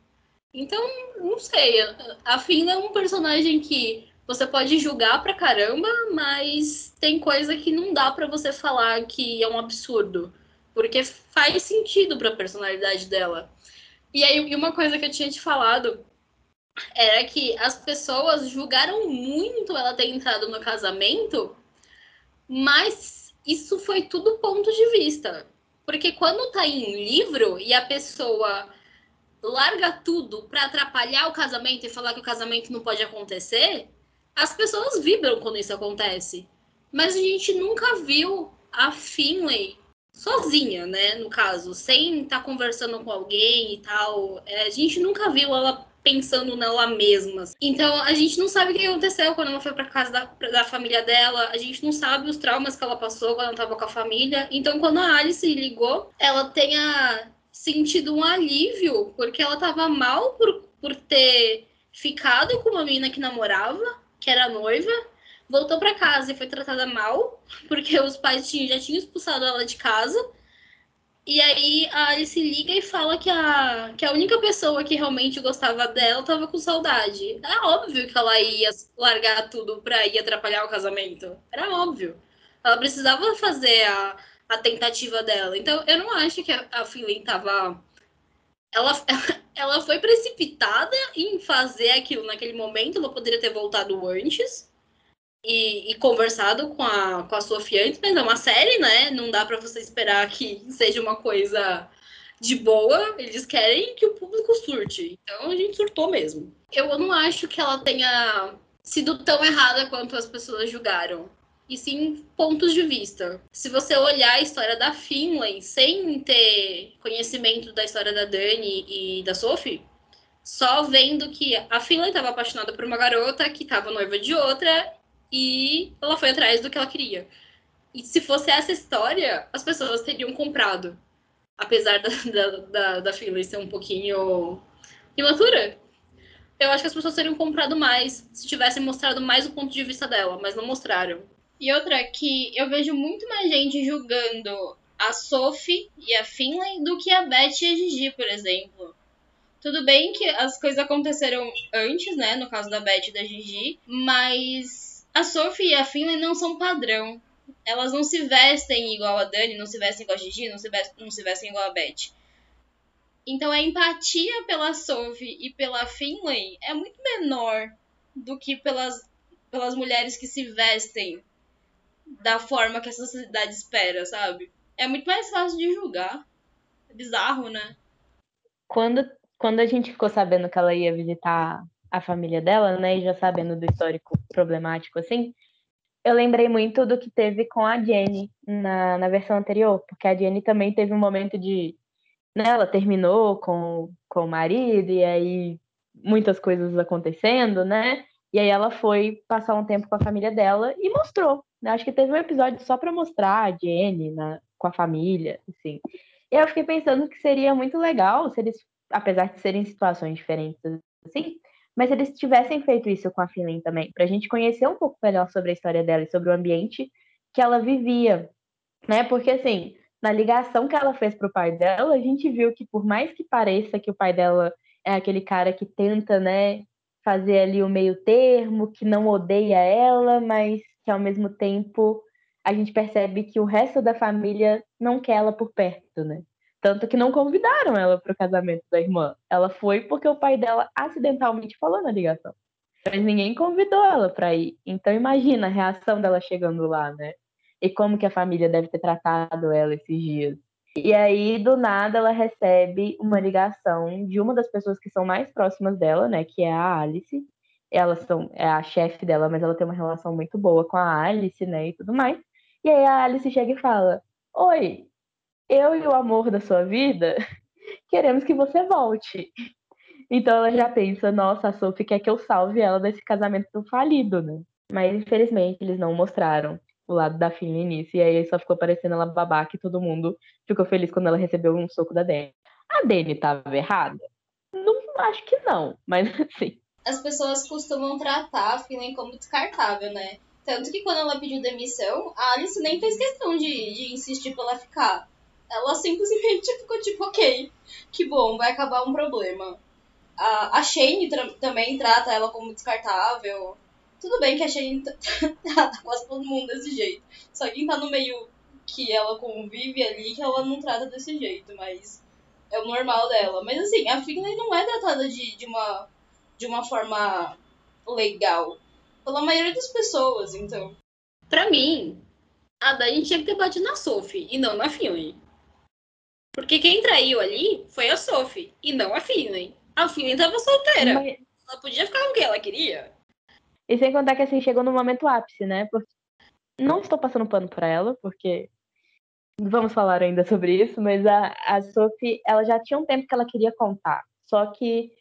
Então, não sei. A Fina é um personagem que você pode julgar pra caramba, mas tem coisa que não dá para você falar que é um absurdo. Porque faz sentido pra personalidade dela. E aí, uma coisa que eu tinha te falado era que as pessoas julgaram muito ela ter entrado no casamento, mas isso foi tudo ponto de vista. Porque quando tá em livro e a pessoa larga tudo para atrapalhar o casamento e falar que o casamento não pode acontecer, as pessoas vibram quando isso acontece. Mas a gente nunca viu a Finlay sozinha, né? No caso, sem estar tá conversando com alguém e tal. É, a gente nunca viu ela pensando nela mesma. Então a gente não sabe o que aconteceu quando ela foi para casa da, da família dela, a gente não sabe os traumas que ela passou quando ela estava com a família. Então quando a Alice ligou, ela tenha sentido um alívio, porque ela estava mal por, por ter ficado com uma menina que namorava, que era noiva, voltou para casa e foi tratada mal, porque os pais tinham, já tinham expulsado ela de casa. E aí a Alice liga e fala que a, que a única pessoa que realmente gostava dela tava com saudade. É óbvio que ela ia largar tudo pra ir atrapalhar o casamento. Era óbvio. Ela precisava fazer a, a tentativa dela. Então eu não acho que a, a Finley tava. Ela, ela foi precipitada em fazer aquilo naquele momento, ela poderia ter voltado antes e, e, conversado com a, com a Sofia antes, mas é uma série, né? Não dá para você esperar que seja uma coisa de boa. Eles querem que o público surte. Então a gente surtou mesmo. Eu não acho que ela tenha sido tão errada quanto as pessoas julgaram. E sim pontos de vista. Se você olhar a história da Finlay sem ter conhecimento da história da Dani e da Sophie, só vendo que a Finlay estava apaixonada por uma garota que estava noiva de outra e ela foi atrás do que ela queria. E se fosse essa história, as pessoas teriam comprado. Apesar da, da, da, da fila ser um pouquinho imatura. Eu acho que as pessoas teriam comprado mais se tivessem mostrado mais o ponto de vista dela, mas não mostraram. E outra que eu vejo muito mais gente julgando a Sophie e a Finlay do que a Beth e a Gigi, por exemplo. Tudo bem que as coisas aconteceram antes, né? No caso da Beth e da Gigi, mas a Sophie e a Finlay não são padrão. Elas não se vestem igual a Dani, não se vestem igual a Gigi, não se vestem, não se vestem igual a Beth. Então a empatia pela Sophie e pela Finlay é muito menor do que pelas, pelas mulheres que se vestem da forma que a sociedade espera, sabe? É muito mais fácil de julgar. É bizarro, né? Quando, quando a gente ficou sabendo que ela ia visitar a família dela, né, e já sabendo do histórico problemático assim, eu lembrei muito do que teve com a Jenny na, na versão anterior, porque a Jenny também teve um momento de. Né, ela terminou com, com o marido, e aí muitas coisas acontecendo, né? E aí ela foi passar um tempo com a família dela e mostrou. Né? Acho que teve um episódio só para mostrar a Jenny na, com a família, assim. E eu fiquei pensando que seria muito legal se eles, apesar de serem situações diferentes, assim, mas eles tivessem feito isso com a Finley também, para a gente conhecer um pouco melhor sobre a história dela e sobre o ambiente que ela vivia, né? Porque assim, na ligação que ela fez pro pai dela, a gente viu que por mais que pareça que o pai dela é aquele cara que tenta, né, fazer ali o meio termo, que não odeia ela, mas que ao mesmo tempo a gente percebe que o resto da família não quer ela por perto, né? Tanto que não convidaram ela para o casamento da irmã. Ela foi porque o pai dela acidentalmente falou na ligação. Mas ninguém convidou ela para ir. Então imagina a reação dela chegando lá, né? E como que a família deve ter tratado ela esses dias. E aí, do nada, ela recebe uma ligação de uma das pessoas que são mais próximas dela, né? Que é a Alice. Elas são, é a chefe dela, mas ela tem uma relação muito boa com a Alice, né? E tudo mais. E aí a Alice chega e fala: Oi, eu e o amor da sua vida queremos que você volte. Então ela já pensa, nossa, a Sophie quer que eu salve ela desse casamento falido, né? Mas infelizmente eles não mostraram o lado da filha no início. E aí só ficou parecendo ela babaca e todo mundo ficou feliz quando ela recebeu um soco da Dani. A Dani tava errada? Não acho que não, mas assim. As pessoas costumam tratar a Finley como descartável, né? Tanto que quando ela pediu demissão, a Alice nem fez questão de, de insistir pra ela ficar. Ela simplesmente ficou tipo, ok, que bom, vai acabar um problema. A, a Shane tra também trata ela como descartável. Tudo bem que a Shane trata quase todo mundo desse jeito. Só quem tá no meio que ela convive ali que ela não trata desse jeito, mas é o normal dela. Mas assim, a Finley não é tratada de, de, uma, de uma forma legal. Pela maioria das pessoas, então. Pra mim, a Dani tinha que ter batido na Sophie e não na Finley. Porque quem traiu ali foi a Sophie e não a Finley. A Finley tava solteira. Mas... Ela podia ficar com quem ela queria. E sem contar que assim, chegou no momento ápice, né? Porque não estou passando pano pra ela, porque vamos falar ainda sobre isso, mas a, a Sophie, ela já tinha um tempo que ela queria contar. Só que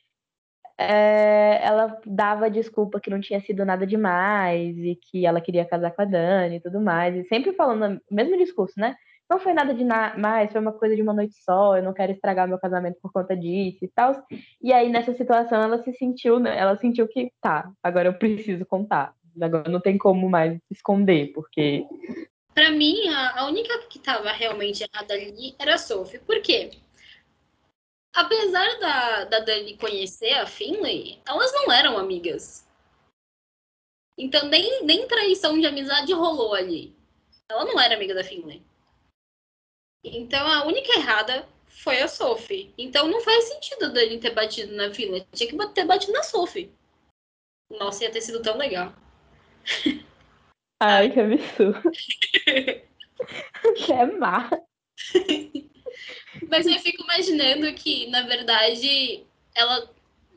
é, ela dava desculpa que não tinha sido nada demais e que ela queria casar com a Dani e tudo mais. E sempre falando o mesmo discurso, né? Não foi nada de mais, foi uma coisa de uma noite só, eu não quero estragar meu casamento por conta disso e tal. E aí, nessa situação, ela se sentiu, né? Ela sentiu que, tá, agora eu preciso contar. Agora não tem como mais esconder, porque para mim, a, única que estava realmente errada ali era a Sophie. Por quê? Apesar da, da Dani conhecer a Finley, elas não eram amigas. Então, nem, nem traição de amizade rolou ali. Ela não era amiga da Finley. Então, a única errada foi a Sophie. Então, não faz sentido a Dani ter batido na Finley. Tinha que ter batido na Sophie. Nossa, ia ter sido tão legal. Ai, que absurdo. é má. Mas eu fico imaginando que, na verdade, ela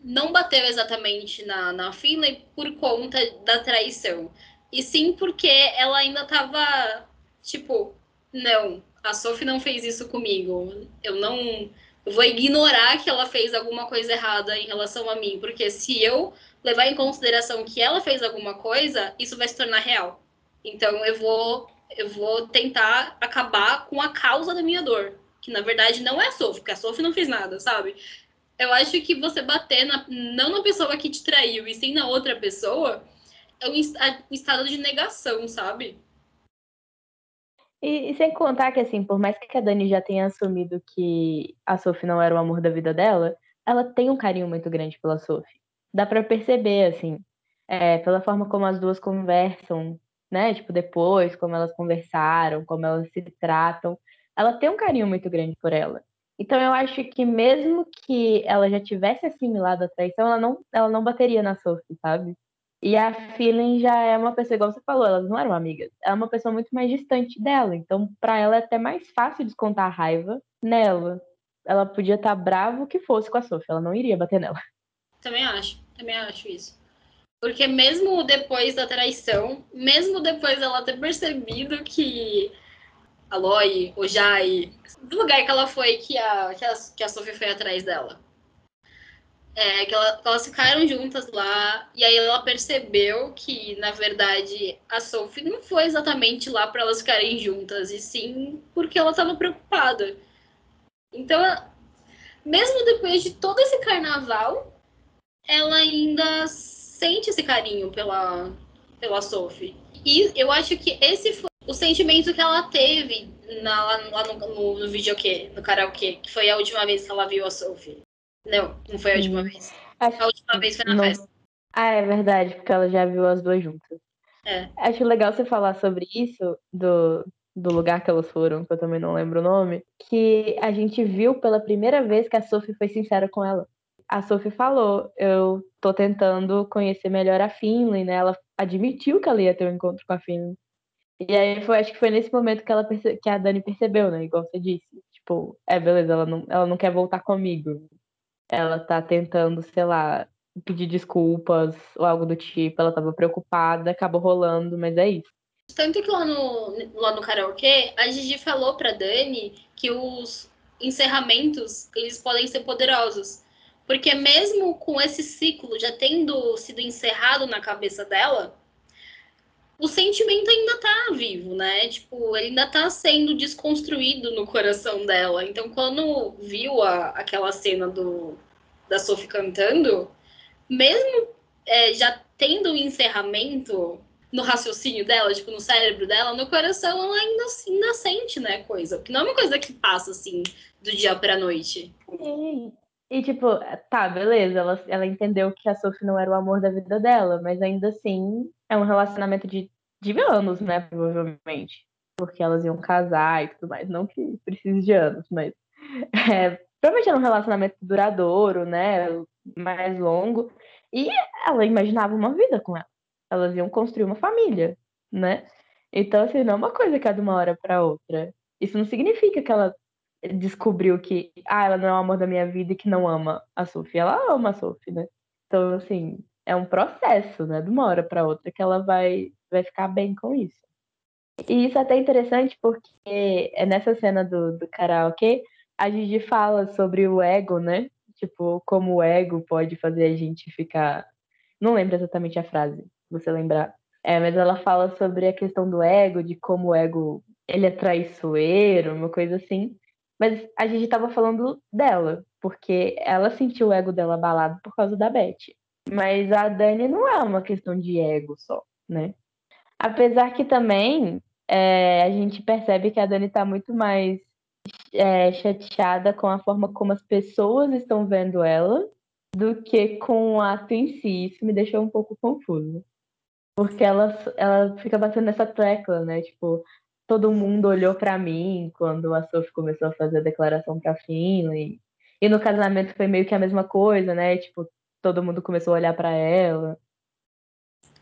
não bateu exatamente na, na Finlay por conta da traição. E sim porque ela ainda tava, tipo, não, a Sophie não fez isso comigo. Eu não. Eu vou ignorar que ela fez alguma coisa errada em relação a mim, porque se eu levar em consideração que ela fez alguma coisa, isso vai se tornar real. Então eu vou eu vou tentar acabar com a causa da minha dor, que na verdade não é a Sophie, porque a Sophie não fez nada, sabe? Eu acho que você bater na, não na pessoa que te traiu, e sim na outra pessoa, é um, estado de negação, sabe? E, e, sem contar que, assim, por mais que a Dani já tenha assumido que a Sophie não era o amor da vida dela, ela tem um carinho muito grande pela Sophie. Dá para perceber, assim, é, pela forma como as duas conversam, né? Tipo, depois, como elas conversaram, como elas se tratam. Ela tem um carinho muito grande por ela. Então eu acho que mesmo que ela já tivesse assimilado a traição, ela não, ela não bateria na Sophie, sabe? E a Feeling já é uma pessoa, igual você falou, elas não eram amigas. Ela é uma pessoa muito mais distante dela. Então, para ela é até mais fácil descontar a raiva nela. Ela podia estar tá brava o que fosse com a Sophie, ela não iria bater nela. Também acho, também acho isso. Porque mesmo depois da traição, mesmo depois dela ter percebido que a Loi, o Jai, do lugar que ela foi que a, que a, que a Sophie foi atrás dela. É, que, ela, elas ficaram juntas lá, e aí ela percebeu que, na verdade, a Sophie não foi exatamente lá para elas ficarem juntas, e sim porque ela estava preocupada. Então, mesmo depois de todo esse carnaval, ela ainda sente esse carinho pela, pela Sophie. E eu acho que esse foi o sentimento que ela teve na, lá, lá no, no, no videokê, no karaokê, que foi a última vez que ela viu a Sophie. Não, não foi a última vez. Acho a última vez foi na não... festa. Ah, é verdade, porque ela já viu as duas juntas. É. Acho legal você falar sobre isso, do, do lugar que elas foram, que eu também não lembro o nome, que a gente viu pela primeira vez que a Sophie foi sincera com ela a Sophie falou, eu tô tentando conhecer melhor a Finley, né? Ela admitiu que ela ia ter um encontro com a Finley. E aí foi, acho que foi nesse momento que ela perce... que a Dani percebeu, né? Igual você disse. Tipo, é beleza, ela não, ela não quer voltar comigo. Ela tá tentando, sei lá, pedir desculpas ou algo do tipo. Ela tava preocupada, acabou rolando, mas é isso. Tanto que lá no, lá no karaokê, a Gigi falou pra Dani que os encerramentos, eles podem ser poderosos. Porque mesmo com esse ciclo já tendo sido encerrado na cabeça dela, o sentimento ainda tá vivo, né? Tipo, ele ainda tá sendo desconstruído no coração dela. Então, quando viu a, aquela cena do, da Sophie cantando, mesmo é, já tendo o um encerramento no raciocínio dela, tipo, no cérebro dela, no coração, ela ainda, ainda sente, né, coisa. Porque não é uma coisa que passa, assim, do dia pra noite. E, tipo, tá, beleza, ela, ela entendeu que a Sophie não era o amor da vida dela, mas ainda assim é um relacionamento de, de anos, né, provavelmente. Porque elas iam casar e tudo mais. Não que precise de anos, mas. É, provavelmente era um relacionamento duradouro, né, mais longo. E ela imaginava uma vida com ela. Elas iam construir uma família, né? Então, assim, não é uma coisa que é de uma hora para outra. Isso não significa que ela descobriu que ah, ela não é o amor da minha vida e que não ama a Sophie. Ela ama a Sophie, né? Então, assim, é um processo, né? De uma hora para outra que ela vai, vai ficar bem com isso. E isso é até interessante porque é nessa cena do, do karaokê, a Gigi fala sobre o ego, né? Tipo, como o ego pode fazer a gente ficar. Não lembro exatamente a frase, se você lembrar. É, mas ela fala sobre a questão do ego, de como o ego ele é traiçoeiro, uma coisa assim. Mas a gente estava falando dela, porque ela sentiu o ego dela abalado por causa da Beth. Mas a Dani não é uma questão de ego só, né? Apesar que também é, a gente percebe que a Dani está muito mais é, chateada com a forma como as pessoas estão vendo ela do que com o ato em si. Isso me deixou um pouco confuso. Porque ela, ela fica batendo nessa tecla, né? Tipo, todo mundo olhou para mim quando a Sophie começou a fazer a declaração pra Finley. E no casamento foi meio que a mesma coisa, né? Tipo, todo mundo começou a olhar para ela.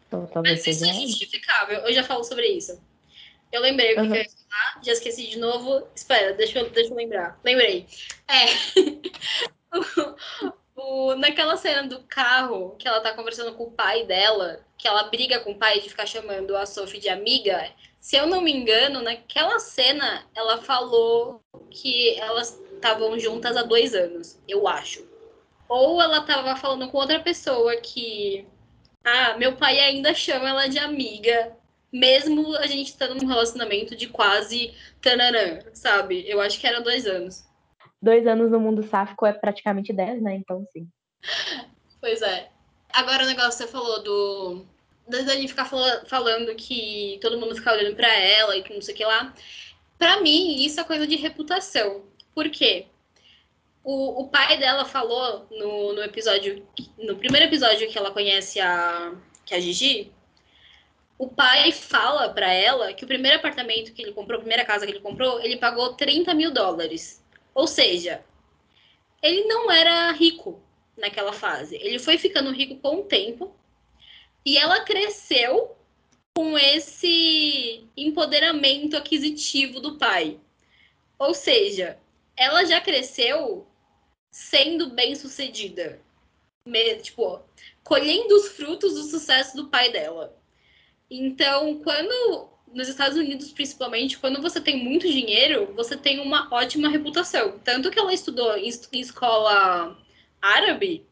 Então, talvez Mas isso é justificável. Eu já falo sobre isso. Eu lembrei o que, uhum. que eu ia falar, já esqueci de novo. Espera, deixa eu, deixa eu lembrar. Lembrei. É. o, o, naquela cena do carro, que ela tá conversando com o pai dela, que ela briga com o pai de ficar chamando a Sophie de amiga. Se eu não me engano, naquela cena ela falou que elas estavam juntas há dois anos, eu acho. Ou ela tava falando com outra pessoa que. Ah, meu pai ainda chama ela de amiga mesmo a gente estando num relacionamento de quase tananã, sabe? Eu acho que eram dois anos. Dois anos no mundo sáfico é praticamente dez, né? Então, sim. Pois é. Agora o negócio que você falou do. Da Dani ficar falando que todo mundo fica olhando para ela e que não sei o que lá. Pra mim, isso é coisa de reputação. Por quê? O, o pai dela falou no, no episódio. No primeiro episódio que ela conhece a, que é a Gigi, o pai fala para ela que o primeiro apartamento que ele comprou, a primeira casa que ele comprou, ele pagou 30 mil dólares. Ou seja, ele não era rico naquela fase. Ele foi ficando rico com o tempo e ela cresceu com esse empoderamento aquisitivo do pai. Ou seja, ela já cresceu sendo bem sucedida. Tipo, colhendo os frutos do sucesso do pai dela. Então, quando nos Estados Unidos, principalmente, quando você tem muito dinheiro, você tem uma ótima reputação. Tanto que ela estudou em escola árabe,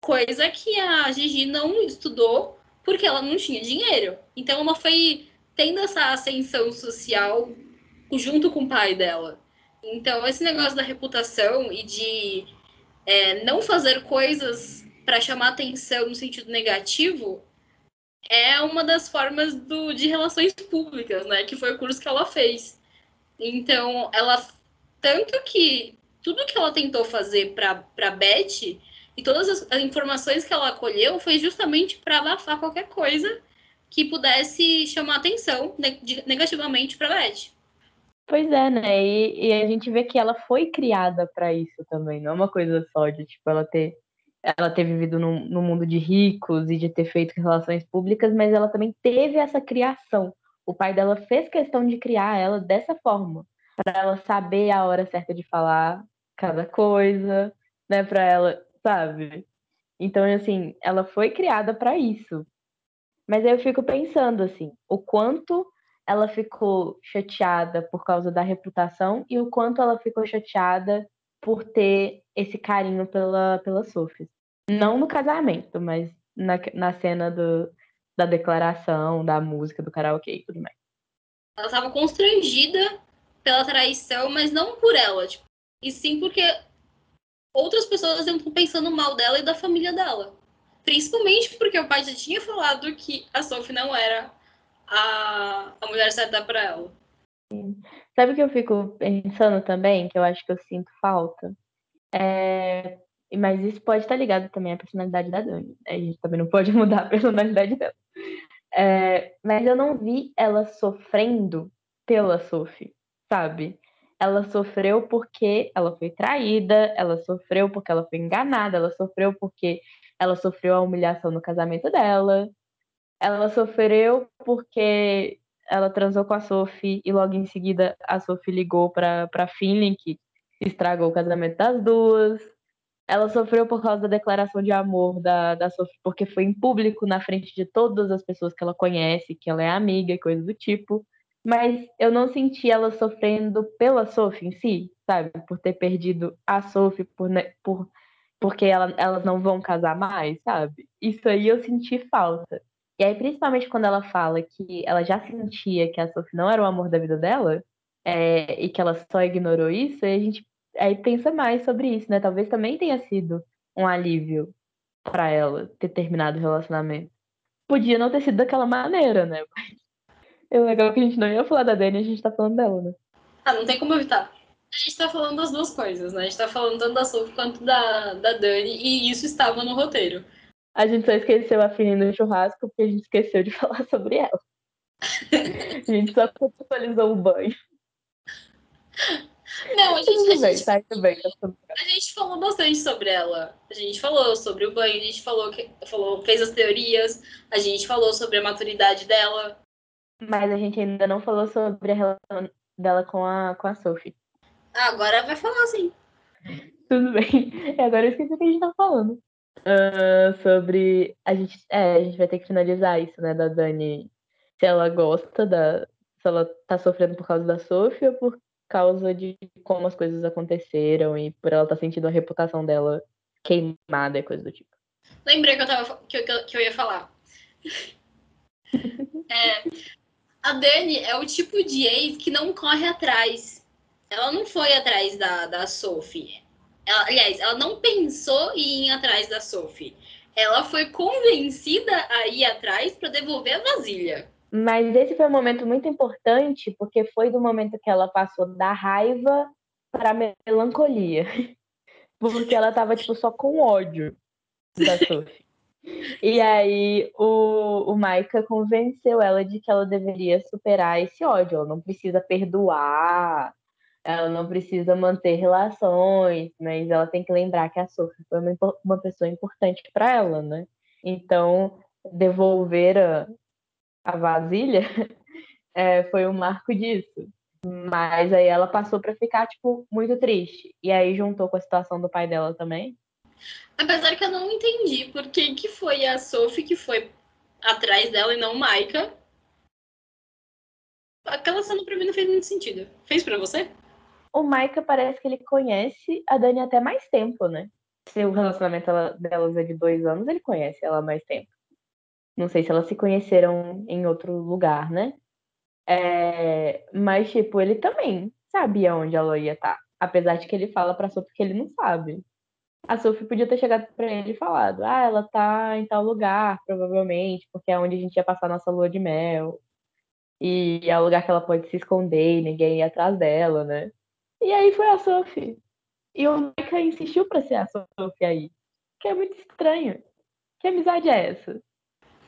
coisa que a Gigi não estudou porque ela não tinha dinheiro. Então, ela foi tendo essa ascensão social junto com o pai dela. Então, esse negócio da reputação e de é, não fazer coisas para chamar atenção no sentido negativo é uma das formas do, de relações públicas, né? Que foi o curso que ela fez. Então, ela. Tanto que tudo que ela tentou fazer para Beth e todas as, as, informações que ela acolheu foi justamente para abafar qualquer coisa que pudesse chamar atenção negativamente para Beth. Pois é, né? E, e, a gente vê que ela foi criada para isso também. Não é uma coisa só de tipo ela ter ela ter vivido num, num mundo de ricos e de ter feito relações públicas, mas ela também teve essa criação. O pai dela fez questão de criar ela dessa forma, para ela saber a hora certa de falar cada coisa, né, para ela, sabe? Então, assim, ela foi criada para isso. Mas aí eu fico pensando assim, o quanto ela ficou chateada por causa da reputação e o quanto ela ficou chateada por ter esse carinho pela, pela Sophie. Não no casamento, mas na, na cena do, da declaração, da música, do karaokê e tudo mais. Ela estava constrangida pela traição, mas não por ela, tipo, e sim porque outras pessoas estão pensando mal dela e da família dela. Principalmente porque o pai já tinha falado que a Sophie não era a, a mulher certa para ela. Sabe o que eu fico pensando também, que eu acho que eu sinto falta? É... Mas isso pode estar ligado também à personalidade da Dani. A gente também não pode mudar a personalidade dela. É... Mas eu não vi ela sofrendo pela Sophie, sabe? Ela sofreu porque ela foi traída, ela sofreu porque ela foi enganada, ela sofreu porque ela sofreu a humilhação no casamento dela, ela sofreu porque ela transou com a Sophie e logo em seguida a Sophie ligou para para Finley que estragou o casamento das duas. Ela sofreu por causa da declaração de amor da, da Sophie, porque foi em público, na frente de todas as pessoas que ela conhece, que ela é amiga e coisa do tipo. Mas eu não senti ela sofrendo pela Sophie em si, sabe? Por ter perdido a Sophie, por, por, porque ela, elas não vão casar mais, sabe? Isso aí eu senti falta. E aí, principalmente quando ela fala que ela já sentia que a Sophie não era o amor da vida dela, é, e que ela só ignorou isso, a gente aí pensa mais sobre isso, né? Talvez também tenha sido um alívio para ela ter terminado o relacionamento. Podia não ter sido daquela maneira, né? É legal que a gente não ia falar da Dani, a gente tá falando dela, né? Ah, não tem como evitar. A gente tá falando das duas coisas, né? A gente tá falando tanto da Sophie quanto da, da Dani, e isso estava no roteiro. A gente só esqueceu a Fini no churrasco porque a gente esqueceu de falar sobre ela. a gente só contextualizou o banho. Não, a gente, a, gente, tá, tudo bem, tá tudo bem. a gente falou bastante sobre ela. A gente falou sobre o banho, a gente falou, que, falou, fez as teorias, a gente falou sobre a maturidade dela. Mas a gente ainda não falou sobre a relação dela com a, com a Sophie. Ah, agora vai falar sim. Tudo bem. Agora eu esqueci o que a gente tá falando. Uh, sobre. A gente, é, a gente vai ter que finalizar isso, né, da Dani. Se ela gosta da. Se ela tá sofrendo por causa da Sophie ou por causa de como as coisas aconteceram e por ela estar tá sentindo a reputação dela queimada e coisa do tipo. Lembrei que eu, tava, que eu, que eu ia falar. é, a Dani é o tipo de ex que não corre atrás. Ela não foi atrás da, da Sophie. Ela, aliás, ela não pensou em ir atrás da Sophie. Ela foi convencida a ir atrás para devolver a vasilha. Mas esse foi um momento muito importante, porque foi do momento que ela passou da raiva para melancolia. Porque ela tava, tipo, só com ódio da Sophie. E aí o, o Maika convenceu ela de que ela deveria superar esse ódio. Ela não precisa perdoar, ela não precisa manter relações, mas ela tem que lembrar que a Sophie foi uma, uma pessoa importante para ela, né? Então, devolver a, a vasilha é, foi um marco disso. Mas aí ela passou para ficar, tipo, muito triste. E aí juntou com a situação do pai dela também. Apesar que eu não entendi por que, que foi a Sophie que foi atrás dela e não Maika. Aquela cena pra mim não fez muito sentido. Fez para você? o Maika parece que ele conhece a Dani até mais tempo, né? Se o relacionamento delas é de dois anos, ele conhece ela mais tempo. Não sei se elas se conheceram em outro lugar, né? É... Mas, tipo, ele também sabia onde ela ia estar. Tá. Apesar de que ele fala pra Sophie que ele não sabe. A Sophie podia ter chegado pra ele e falado: Ah, ela tá em tal lugar, provavelmente, porque é onde a gente ia passar nossa lua de mel. E é o lugar que ela pode se esconder e ninguém ir atrás dela, né? E aí foi a Sophie. E o Micah insistiu pra ser a Sophie aí. Que é muito estranho. Que amizade é essa?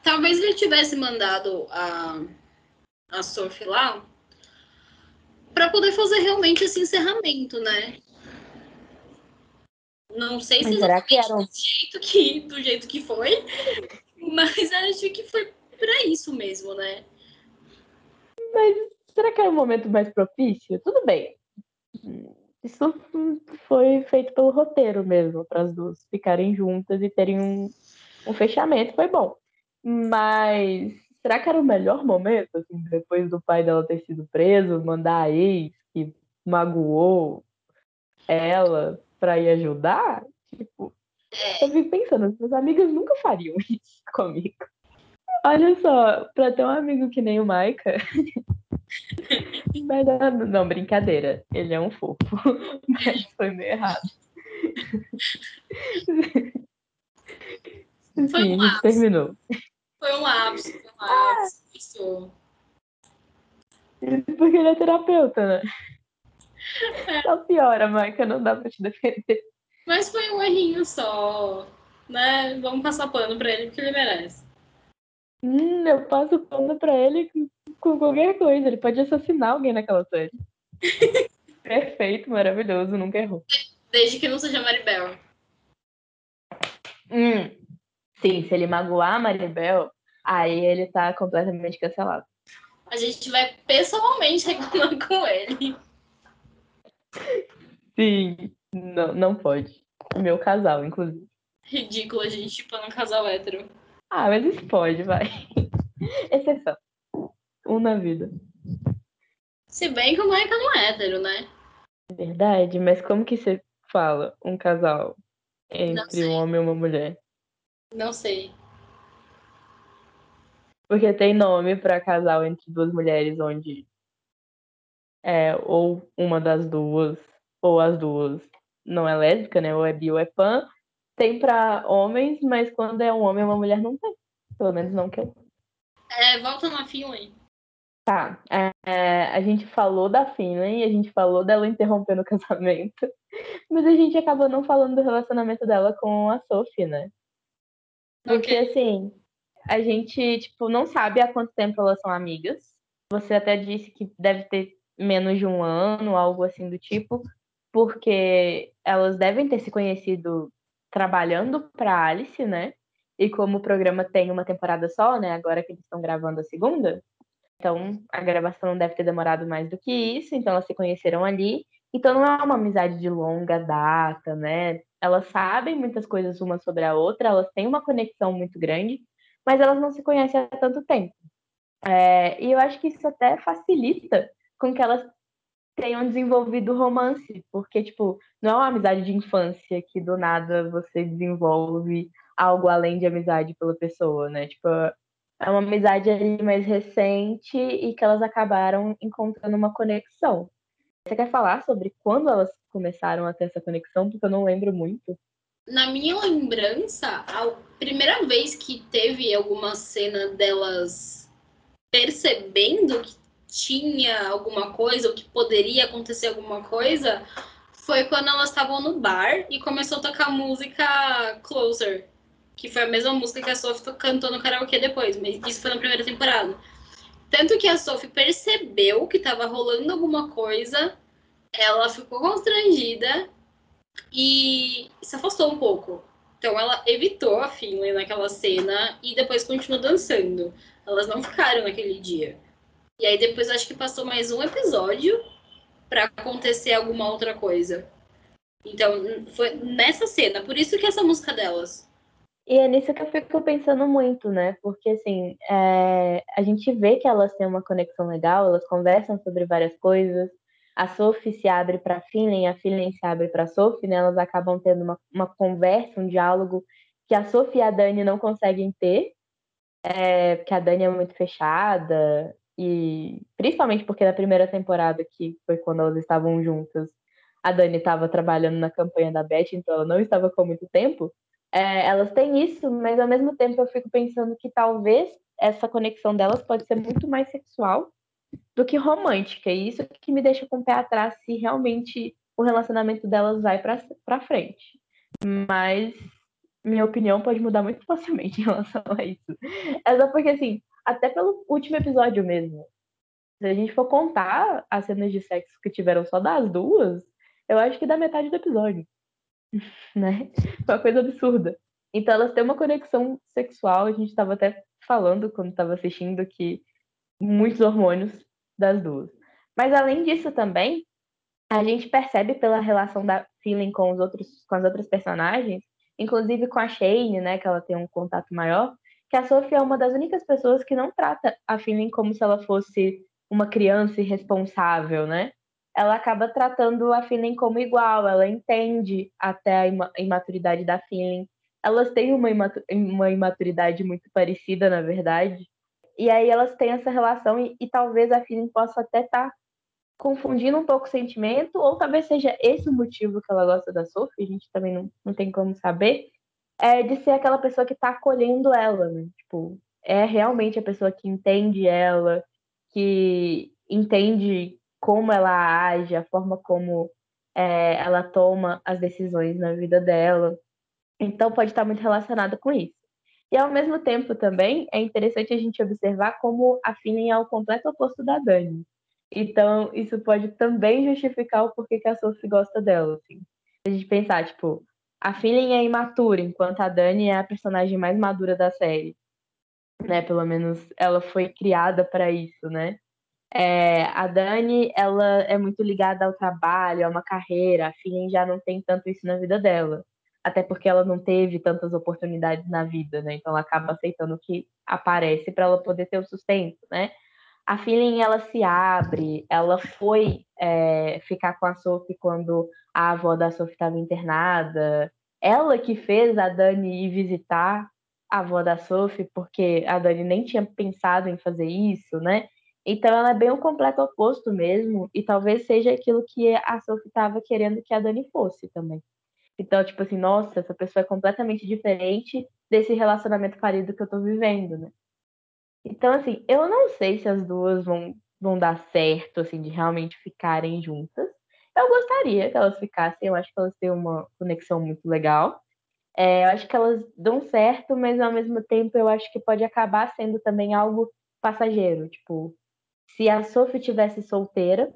Talvez ele tivesse mandado a, a Sophie lá para poder fazer realmente esse encerramento, né? Não sei se será que era um... do, jeito que, do jeito que foi, mas acho que foi para isso mesmo, né? Mas será que era o momento mais propício? Tudo bem. Isso foi feito pelo roteiro mesmo, para as duas ficarem juntas e terem um, um fechamento. Foi bom. Mas será que era o melhor momento, assim, depois do pai dela ter sido preso, mandar a ex que magoou ela pra ir ajudar? Tipo, É. eu fico pensando, meus amigos nunca fariam isso comigo. Olha só, pra ter um amigo que nem o Maika. Mas, ah, não, brincadeira. Ele é um fofo. Mas foi meio errado. Foi Sim, um a gente lapso. terminou. Foi um lapso, foi um lapso. Isso. Isso porque ele é terapeuta, né? Só piora, Maika, não dá pra te defender. Mas foi um errinho só. Né? Vamos passar pano pra ele porque ele merece. Hum, eu passo pano pra ele com, qualquer coisa. Ele pode assassinar alguém naquela série. Perfeito, maravilhoso, nunca errou. Desde que não seja Maribel. Hum, sim, se ele magoar a Maribel, aí ele tá completamente cancelado. A gente vai pessoalmente reclamar com ele. Sim, não, não pode. Meu casal, inclusive. Ridículo a gente chipando um casal hétero. Ah, mas isso pode, vai. Exceção. Um na vida. Se bem que o Michael não é hétero, né? Verdade, mas como que você fala um casal entre um homem e uma mulher? Não sei. Porque tem nome pra casal entre duas mulheres onde é ou uma das duas, ou as duas não é lésbica, né? Ou é bi ou é pan. Tem pra homens, mas quando é um homem e uma mulher não tem. Pelo menos não que eu. É, volta na Finlay. Tá. é, é, a gente falou da Finlay, a gente falou dela interrompendo o casamento, mas a gente acabou não falando do relacionamento dela com a Sophie, né? Porque, Ok. assim, a gente, tipo, não sabe há quanto tempo elas são amigas. Você até disse que deve ter menos de um ano, algo assim do tipo, porque elas devem ter se conhecido trabalhando para Alice, né? E como o programa tem uma temporada só, né? Agora que eles estão gravando a segunda, então a gravação deve ter demorado mais do que isso, então elas se conheceram ali. Então não é uma amizade de longa data, né? Elas sabem muitas coisas uma sobre a outra, elas têm uma conexão muito grande, mas elas não se conhecem há tanto tempo. É, e eu acho que isso até facilita com que elas tenham desenvolvido romance, porque, tipo, não é uma amizade de infância que do nada você desenvolve algo além de amizade pela pessoa, né? Tipo, é uma amizade ali mais recente e que elas acabaram encontrando uma conexão. Você quer falar sobre quando elas começaram a ter essa conexão? Porque eu não lembro muito. Na minha lembrança, a primeira vez que teve alguma cena delas percebendo que tinha alguma coisa, ou que poderia acontecer alguma coisa, foi quando elas estavam no bar e começou a tocar música Closer. Que foi a mesma música que a Sophie cantou no karaokê depois, mas isso foi na primeira temporada. Tanto que a Sophie percebeu que estava rolando alguma coisa, ela ficou constrangida e se afastou um pouco. Então ela evitou a Finlay naquela cena e depois continuou dançando. Elas não ficaram naquele dia. E aí depois acho que passou mais um episódio para acontecer alguma outra coisa. Então foi nessa cena, por isso que essa música delas. E é nisso que eu fico pensando muito, né? Porque, assim, é, a gente vê que elas têm uma conexão legal, elas conversam sobre várias coisas. A Sophie se abre para a Finlay, a Finlay se abre para a Sophie, né? Elas acabam tendo uma, uma conversa, um diálogo que a Sophie e a Dani não conseguem ter, é, porque a Dani é muito fechada, e principalmente porque na primeira temporada, que foi quando elas estavam juntas, a Dani estava trabalhando na campanha da Beth, então ela não estava com muito tempo. É, elas têm isso, mas ao mesmo tempo eu fico pensando que talvez essa conexão delas pode ser muito mais sexual do que romântica. E isso que me deixa com o pé atrás se realmente o relacionamento delas vai para frente. Mas minha opinião pode mudar muito facilmente em relação a isso. É só porque, assim, até pelo último episódio mesmo, se a gente for contar as cenas de sexo que tiveram só das duas, eu acho que dá metade do episódio né? Uma coisa absurda. Então elas têm uma conexão sexual, a gente estava até falando quando estava assistindo que muitos hormônios das duas. Mas além disso também, a gente percebe pela relação da Feeling com os outros com as outras personagens, inclusive com a Shane, né, que ela tem um contato maior, que a Sophie é uma das únicas pessoas que não trata a Finley como se ela fosse uma criança irresponsável, né? Ela acaba tratando a Finley como igual, ela entende até a imaturidade da Finley. Elas têm uma, uma imaturidade muito parecida, na verdade. E aí elas têm essa relação e, e talvez a Finley possa até estar tá confundindo um pouco o sentimento, ou talvez seja esse o motivo que ela gosta da Sophie, a gente também não, não tem como saber, é de ser aquela pessoa que tá acolhendo ela, né? Tipo, é realmente a pessoa que entende ela, que entende como ela age, a forma como é, ela toma as decisões na vida dela. Então pode estar muito relacionado com isso. E ao mesmo tempo também é interessante a gente observar como a Finney é o completo oposto da Dani. Então, isso pode também justificar o porquê que a Sophie gosta dela, assim. A gente pensar, tipo, a Finley é imatura, enquanto a Dani é a personagem mais madura da série. Né? Pelo menos ela foi criada para isso, né? É, a Dani, ela é muito ligada ao trabalho, a uma carreira. A Finley já não tem tanto isso na vida dela. Até porque ela não teve tantas oportunidades na vida, né? Então ela acaba aceitando o que aparece para ela poder ter o sustento, né? A Feeling ela se abre, ela foi é, ficar com a Sophie quando a avó da Sophie estava internada. Ela que fez a Dani ir visitar a avó da Sophie, porque a Dani nem tinha pensado em fazer isso, né? Então ela é bem o completo oposto mesmo, e talvez seja aquilo que a Sophie estava querendo que a Dani fosse também. Então, tipo assim, nossa, essa pessoa é completamente diferente desse relacionamento falido que eu tô vivendo, né? Então, assim, eu não sei se as duas vão, vão dar certo, assim, de realmente ficarem juntas. Eu gostaria que elas ficassem, eu acho que elas têm uma conexão muito legal. É, eu acho que elas dão certo, mas ao mesmo tempo eu acho que pode acabar sendo também algo passageiro. Tipo, se a Sophie tivesse solteira,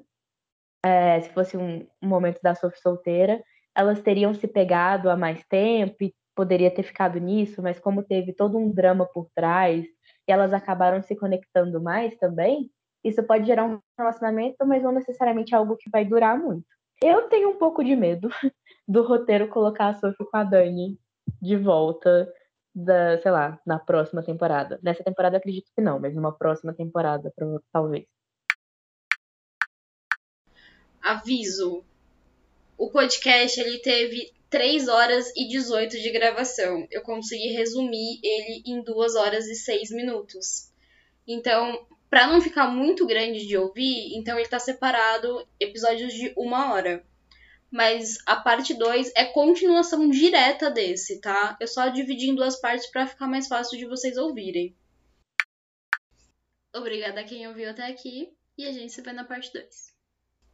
é, se fosse um, um momento da Sophie solteira, elas teriam se pegado há mais tempo e poderia ter ficado nisso, mas como teve todo um drama por trás, e elas acabaram se conectando mais também, isso pode gerar um relacionamento, mas não necessariamente algo que vai durar muito. Eu tenho um pouco de medo do roteiro colocar a Sophie com a Dani de volta da, sei lá, na próxima temporada. Nessa temporada acredito que não, mas numa próxima temporada, talvez. Aviso. O podcast ele teve 3 horas e 18 de gravação. Eu consegui resumir ele em 2 horas e 6 minutos. Então, para não ficar muito grande de ouvir, então ele tá separado episódios de uma hora. Mas a parte 2 é continuação direta desse, tá? Eu só dividi em duas partes para ficar mais fácil de vocês ouvirem. Obrigada a quem ouviu até aqui e a gente se vê na parte 2.